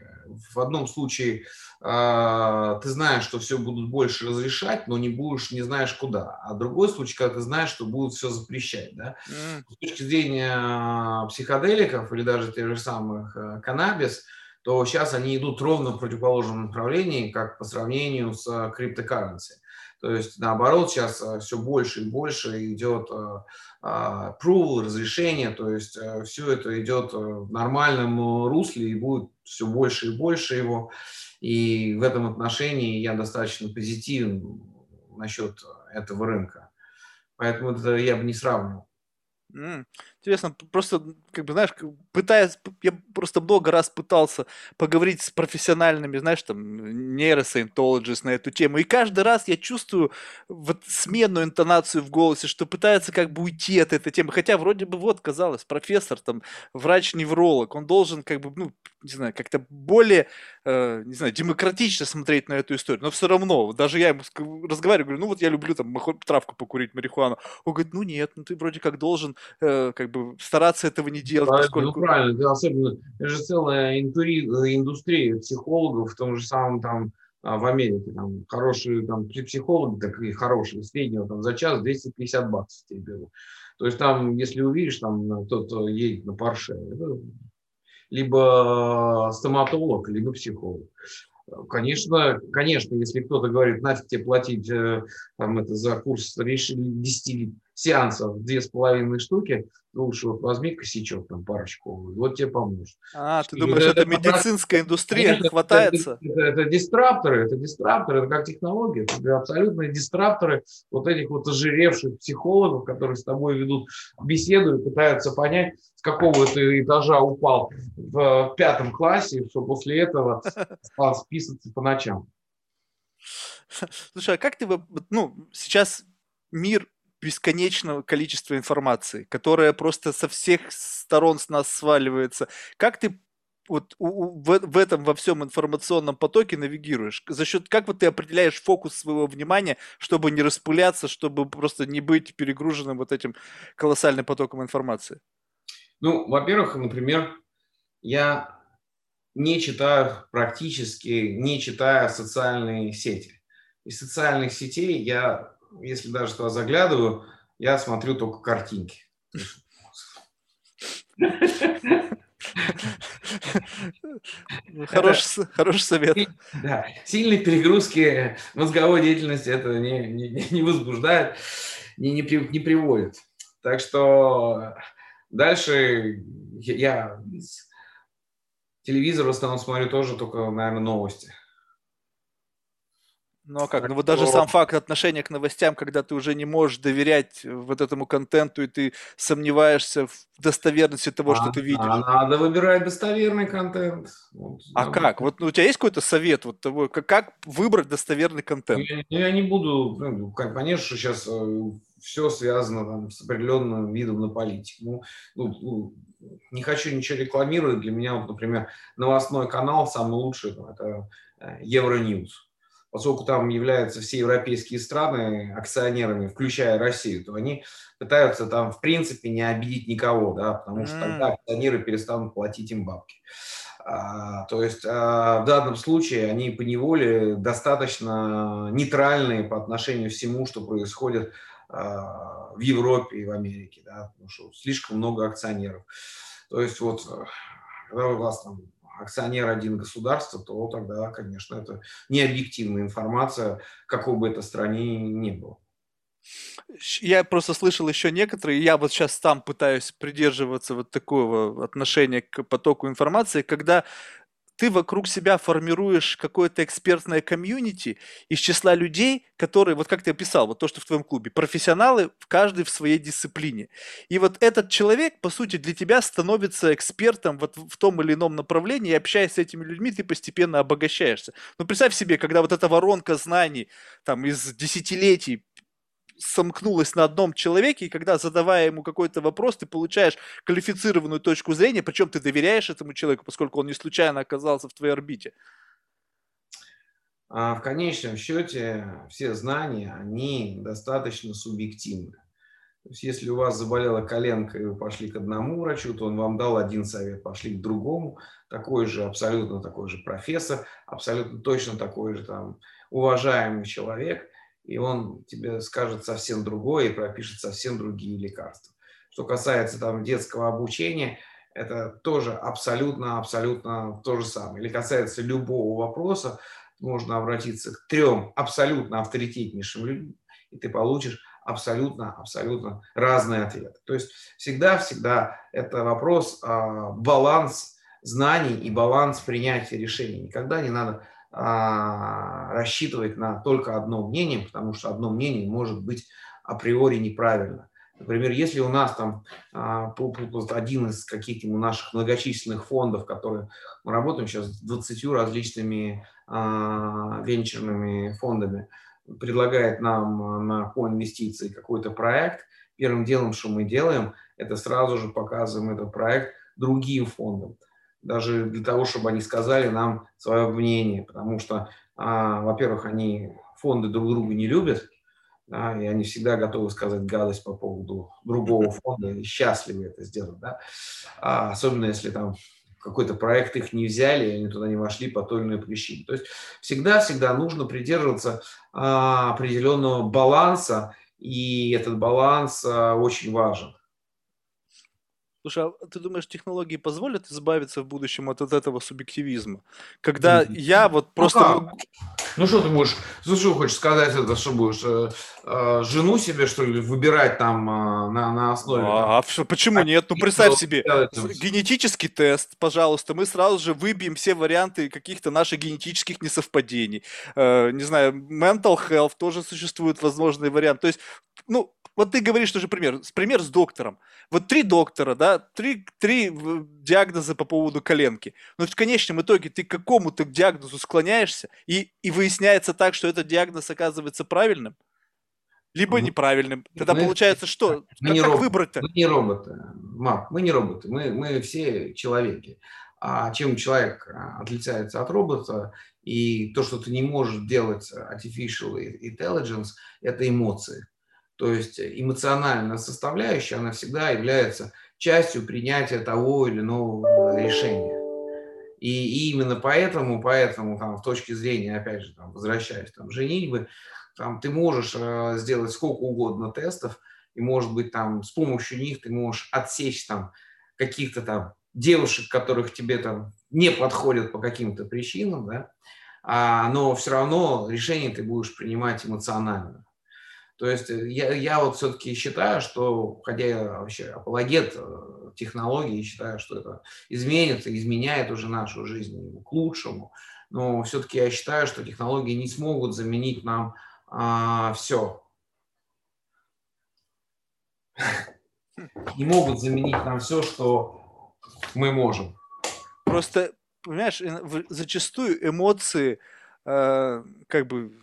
В одном случае ты знаешь, что все будут больше разрешать, но не будешь, не знаешь куда. А другой случай, когда ты знаешь, что будут все запрещать. Да? Mm. С точки зрения психоделиков или даже тех же самых каннабис, то сейчас они идут ровно в противоположном направлении, как по сравнению с криптокарренси. То есть, наоборот, сейчас э, все больше и больше идет э, а, approval, разрешение, то есть э, все это идет в нормальном русле и будет все больше и больше его. И в этом отношении я достаточно позитивен насчет этого рынка. Поэтому это я бы не сравнивал. Mm. Интересно, просто, как бы, знаешь, пытаясь, я просто много раз пытался поговорить с профессиональными, знаешь, там, нейросайентологист на эту тему, и каждый раз я чувствую вот сменную интонацию в голосе, что пытается как бы уйти от этой темы, хотя вроде бы вот, казалось, профессор, там, врач-невролог, он должен как бы, ну, не знаю, как-то более, э, не знаю, демократично смотреть на эту историю, но все равно, даже я ему разговариваю, говорю, ну вот я люблю там травку покурить, марихуану, он говорит, ну нет, ну ты вроде как должен э, как бы стараться этого не делать. Ну, поскольку... Ну правильно, ты особенно, это же целая индустрия психологов в том же самом там а, в Америке, там хорошие там психологи, такие хорошие, среднего там за час 250 баксов тебе берут. То есть там, если увидишь, там кто-то едет на Порше, либо стоматолог, либо психолог. Конечно, конечно, если кто-то говорит, нафиг тебе платить э, там, это, за курс решили 10 сеансов, две с половиной штуки, лучше вот возьми косячок, там, парочку, вот тебе поможет. А, ты думаешь, это, это медицинская индустрия конечно, хватается? Это, это, это дистрапторы, это дистрапторы, это как технология, это абсолютные дистрапторы вот этих вот ожиревших психологов, которые с тобой ведут беседу и пытаются понять, с какого ты этажа упал в пятом классе, что после этого стал списываться по ночам. Слушай, а как ты, ну, сейчас мир бесконечного количества информации, которая просто со всех сторон с нас сваливается. Как ты вот в, в этом во всем информационном потоке навигируешь? За счет как вот ты определяешь фокус своего внимания, чтобы не распыляться, чтобы просто не быть перегруженным вот этим колоссальным потоком информации? Ну, во-первых, например, я не читаю практически, не читаю социальные сети. Из социальных сетей я если даже туда заглядываю, я смотрю только картинки. Хороший, хороший совет. Да, сильные перегрузки мозговой деятельности это не, не, не возбуждает, не, не, не приводит. Так что дальше я телевизор в основном смотрю тоже только, наверное, новости. Ну а как? Ну вот даже сам факт отношения к новостям, когда ты уже не можешь доверять вот этому контенту, и ты сомневаешься в достоверности того, а, что ты видишь. А надо выбирать достоверный контент. Вот, а да. как? Вот ну, у тебя есть какой-то совет вот того, как, как выбрать достоверный контент? Я, я не буду, ну, конечно, сейчас э, все связано там, с определенным видом на политику. Ну, ну, ну, не хочу ничего рекламировать. Для меня, вот, например, новостной канал самый лучший это э, Евроньюз поскольку там являются все европейские страны акционерами, включая Россию, то они пытаются там в принципе не обидеть никого, да, потому что тогда акционеры перестанут платить им бабки. А, то есть а, в данном случае они по неволе достаточно нейтральные по отношению к всему, что происходит а, в Европе и в Америке, да, потому что слишком много акционеров. То есть вот когда у вас там акционер один государства, то тогда, конечно, это не объективная информация, какой бы это стране ни было. Я просто слышал еще некоторые, я вот сейчас сам пытаюсь придерживаться вот такого отношения к потоку информации, когда ты вокруг себя формируешь какое-то экспертное комьюнити из числа людей, которые, вот как ты описал, вот то, что в твоем клубе, профессионалы, каждый в своей дисциплине. И вот этот человек, по сути, для тебя становится экспертом вот в том или ином направлении, и общаясь с этими людьми, ты постепенно обогащаешься. Ну, представь себе, когда вот эта воронка знаний там из десятилетий сомкнулась на одном человеке, и когда, задавая ему какой-то вопрос, ты получаешь квалифицированную точку зрения, причем ты доверяешь этому человеку, поскольку он не случайно оказался в твоей орбите. А в конечном счете все знания, они достаточно субъективны. То есть, если у вас заболела коленка, и вы пошли к одному врачу, то он вам дал один совет, пошли к другому, такой же, абсолютно такой же профессор, абсолютно точно такой же там уважаемый человек – и он тебе скажет совсем другое и пропишет совсем другие лекарства. Что касается там детского обучения, это тоже абсолютно-абсолютно то же самое. Или касается любого вопроса, можно обратиться к трем абсолютно авторитетнейшим людям, и ты получишь абсолютно-абсолютно разные ответы. То есть всегда-всегда это вопрос а, баланс знаний и баланс принятия решений. Никогда не надо рассчитывать на только одно мнение, потому что одно мнение может быть априори неправильно. Например, если у нас там а, один из каких-нибудь наших многочисленных фондов, которые мы работаем сейчас с 20 различными а, венчурными фондами, предлагает нам на по инвестиции какой-то проект, первым делом, что мы делаем, это сразу же показываем этот проект другим фондам. Даже для того, чтобы они сказали нам свое мнение, потому что, во-первых, они фонды друг друга не любят, да, и они всегда готовы сказать гадость по поводу другого фонда и счастливы это сделать, да, а особенно если там какой-то проект их не взяли, они туда не вошли по той или иной причине. То есть всегда-всегда нужно придерживаться а, определенного баланса, и этот баланс а, очень важен. Слушай, а ты думаешь, технологии позволят избавиться в будущем от, от этого субъективизма? Когда я вот ну просто... Ну, как? ну что ты будешь, ну что хочешь сказать это, что будешь э, э, жену себе, что ли, выбирать там э, на, на основе? А, там, а почему а нет? Ну представь себе, генетический тест, пожалуйста, мы сразу же выбьем все варианты каких-то наших генетических несовпадений. Э, не знаю, mental health тоже существует возможный вариант. То есть, ну, вот ты говоришь тоже пример, пример с доктором. Вот три доктора, да, три, три диагноза по поводу коленки. Но в конечном итоге ты к какому-то диагнозу склоняешься, и, и выясняется так, что этот диагноз оказывается правильным, либо mm неправильным. Тогда мы, получается что? Мы как, не как выбрать-то? Мы не роботы, Марк, мы не роботы, мы, мы все человеки. А чем человек а, отличается от робота, и то, что ты не можешь делать artificial intelligence, это эмоции. То есть эмоциональная составляющая, она всегда является частью принятия того или иного решения. И, именно поэтому, поэтому там, в точке зрения, опять же, там, возвращаясь там, женитьбы, там, ты можешь э, сделать сколько угодно тестов, и, может быть, там, с помощью них ты можешь отсечь там, каких-то там девушек, которых тебе там не подходят по каким-то причинам, да, а, но все равно решение ты будешь принимать эмоционально. То есть э, я, я вот все-таки считаю, что, хотя я вообще апологет э, технологий, считаю, что это изменится, изменяет уже нашу жизнь к лучшему, но все-таки я считаю, что технологии не смогут заменить нам а, все. Не могут заменить нам все, что мы можем. Просто, понимаешь, зачастую эмоции э, как бы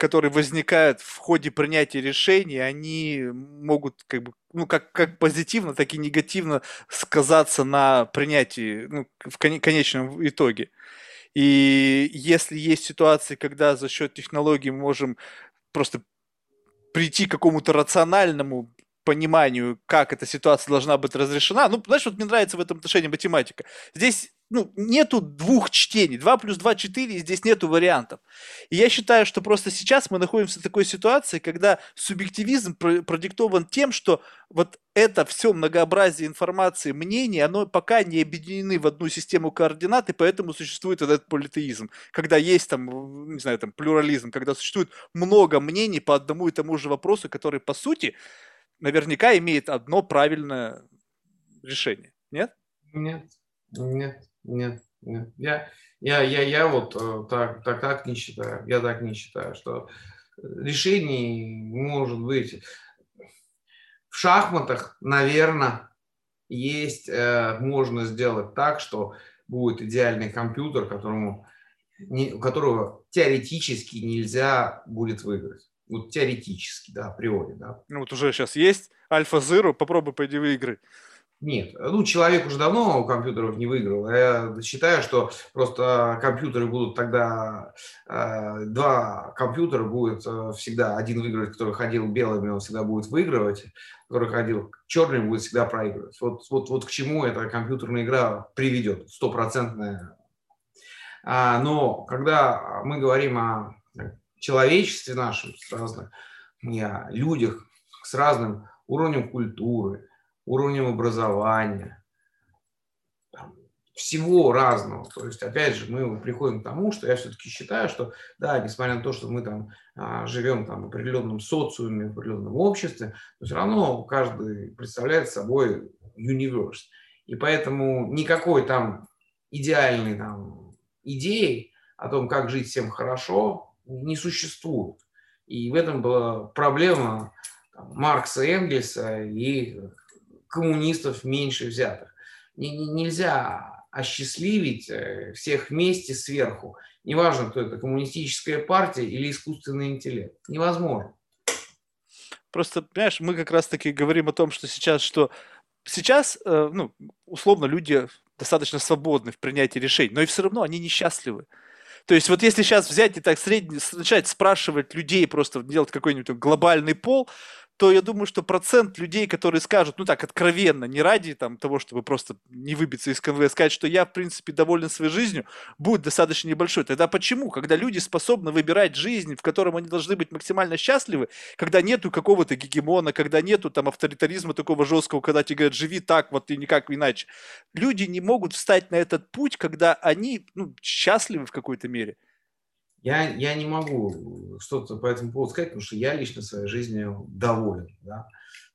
которые возникают в ходе принятия решений, они могут как бы ну, как, как позитивно, так и негативно сказаться на принятии ну, в конечном итоге. И если есть ситуации, когда за счет технологий мы можем просто прийти к какому-то рациональному пониманию, как эта ситуация должна быть разрешена. Ну, знаешь, вот мне нравится в этом отношении математика. Здесь ну, нету двух чтений. 2 плюс 2 – 4, здесь нету вариантов. И я считаю, что просто сейчас мы находимся в такой ситуации, когда субъективизм продиктован тем, что вот это все многообразие информации, мнений, оно пока не объединены в одну систему координат, и поэтому существует этот политеизм. Когда есть там, не знаю, там плюрализм, когда существует много мнений по одному и тому же вопросу, который, по сути, наверняка имеет одно правильное решение. Нет? Нет, нет. Нет, нет. Я, я, я, я вот э, так, так, так не считаю. Я так не считаю, что решений может быть в шахматах, наверное, есть, э, можно сделать так, что будет идеальный компьютер, которому, не, которого теоретически нельзя будет выиграть. Вот теоретически, да, априори, да. Ну вот уже сейчас есть Альфа Zero, попробуй пойди выиграть. Нет, ну человек уже давно у компьютеров не выиграл. Я считаю, что просто компьютеры будут тогда, э, два компьютера будет э, всегда, один выигрывать, который ходил белыми, он всегда будет выигрывать, который ходил черным, будет всегда проигрывать. Вот, вот, вот к чему эта компьютерная игра приведет, стопроцентная. А, но когда мы говорим о человечестве нашем, с разных, о людях с разным уровнем культуры, уровнем образования, всего разного. То есть, опять же, мы приходим к тому, что я все-таки считаю, что, да, несмотря на то, что мы там а, живем там, в определенном социуме, в определенном обществе, но все равно каждый представляет собой универс. И поэтому никакой там идеальной там, идеи о том, как жить всем хорошо, не существует. И в этом была проблема Маркса Энгельса и коммунистов меньше взятых. Нельзя осчастливить э, всех вместе сверху. Неважно, кто это, коммунистическая партия или искусственный интеллект. Невозможно. Просто, понимаешь, мы как раз-таки говорим о том, что сейчас, что сейчас, э, ну, условно, люди достаточно свободны в принятии решений, но и все равно они несчастливы. То есть вот если сейчас взять и так средне, начать спрашивать людей, просто делать какой-нибудь глобальный пол, то я думаю, что процент людей, которые скажут, ну так, откровенно, не ради там, того, чтобы просто не выбиться из конвоя, сказать, что я, в принципе, доволен своей жизнью, будет достаточно небольшой. Тогда почему? Когда люди способны выбирать жизнь, в котором они должны быть максимально счастливы, когда нету какого-то гегемона, когда нету там авторитаризма такого жесткого, когда тебе говорят, живи так, вот и никак иначе. Люди не могут встать на этот путь, когда они ну, счастливы в какой-то мере. Я, я не могу что-то по этому поводу сказать, потому что я лично своей жизнью доволен. Да?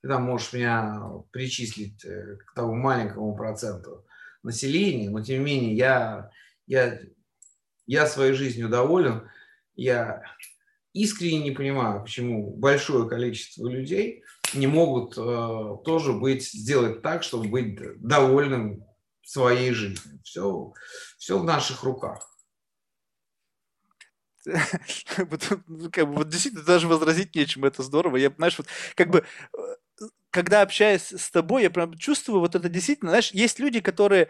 Ты там можешь меня причислить э, к тому маленькому проценту населения, но тем не менее я, я, я своей жизнью доволен. Я искренне не понимаю, почему большое количество людей не могут э, тоже быть, сделать так, чтобы быть довольным своей жизнью. Все, все в наших руках. Ну, как бы, вот действительно даже возразить нечем, это здорово. Я, знаешь, вот как бы э, когда общаюсь с тобой, я прям чувствую вот это действительно, знаешь, есть люди, которые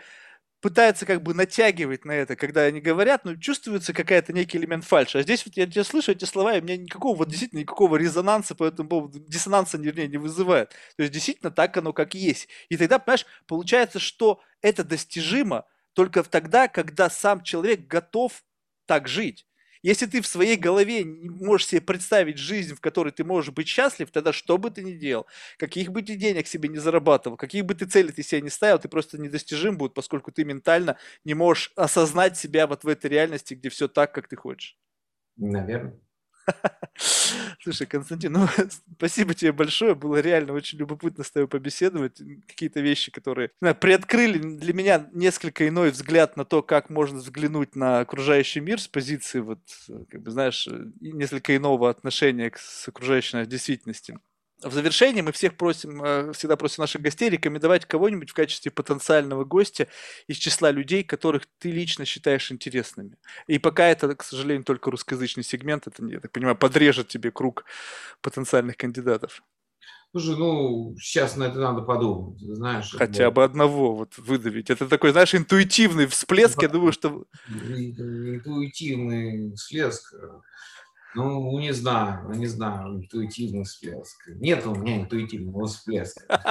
пытаются как бы натягивать на это, когда они говорят, но чувствуется какая-то некий элемент фальши. А здесь вот я тебя слышу эти слова, и у меня никакого, вот действительно никакого резонанса по этому поводу, диссонанса, вернее, не вызывает. То есть действительно так оно как есть. И тогда, понимаешь, получается, что это достижимо только тогда, когда сам человек готов так жить. Если ты в своей голове не можешь себе представить жизнь, в которой ты можешь быть счастлив, тогда что бы ты ни делал, каких бы ты денег себе не зарабатывал, какие бы ты цели ты себе не ставил, ты просто недостижим будет, поскольку ты ментально не можешь осознать себя вот в этой реальности, где все так, как ты хочешь. Наверное. Слушай, Константин, ну спасибо тебе большое. Было реально очень любопытно с тобой побеседовать. Какие-то вещи, которые знаю, приоткрыли для меня несколько иной взгляд на то, как можно взглянуть на окружающий мир с позиции, вот, как бы, знаешь, несколько иного отношения к с окружающей действительности в завершении мы всех просим, э, всегда просим наших гостей рекомендовать кого-нибудь в качестве потенциального гостя из числа людей, которых ты лично считаешь интересными. И пока это, к сожалению, только русскоязычный сегмент, это, я так понимаю, подрежет тебе круг потенциальных кандидатов. Слушай, ну, сейчас на это надо подумать, знаешь. Хотя бы одного вот выдавить. Это такой, знаешь, интуитивный всплеск, я думаю, что... Интуитивный всплеск. Ну, не знаю, не знаю, интуитивный всплеск. Нет у меня интуитивного всплеска.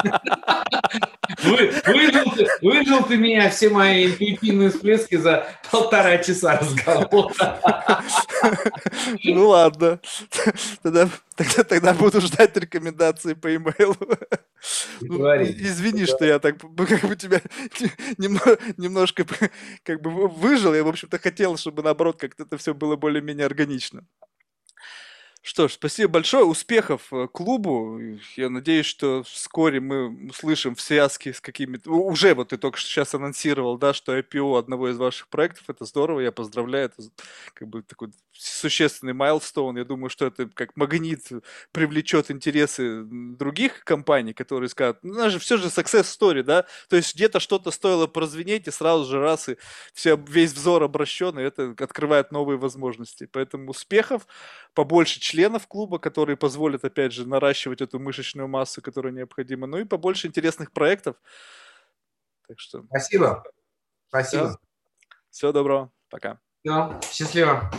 Выжил ты, выжил ты меня все мои интуитивные всплески за полтора часа разговора. Ну ладно. Тогда, тогда, тогда буду ждать рекомендации по имейлу. Ну, извини, что я так как бы тебя немного, немножко как бы выжил. Я, в общем-то, хотел, чтобы наоборот как-то это все было более-менее органично. Что ж, спасибо большое, успехов э, клубу. Я надеюсь, что вскоре мы услышим в связке с какими-то... Уже вот ты только что сейчас анонсировал, да, что IPO одного из ваших проектов, это здорово, я поздравляю, это как бы такой существенный майлстоун. Я думаю, что это как магнит привлечет интересы других компаний, которые скажут, ну, у нас же все же success story, да, то есть где-то что-то стоило прозвенеть, и сразу же раз, и все, весь взор обращен, и это открывает новые возможности. Поэтому успехов, побольше членов клуба, которые позволят, опять же, наращивать эту мышечную массу, которая необходима, ну и побольше интересных проектов. Так что... Спасибо. Спасибо. Все. Всего доброго. Пока. Все. Счастливо.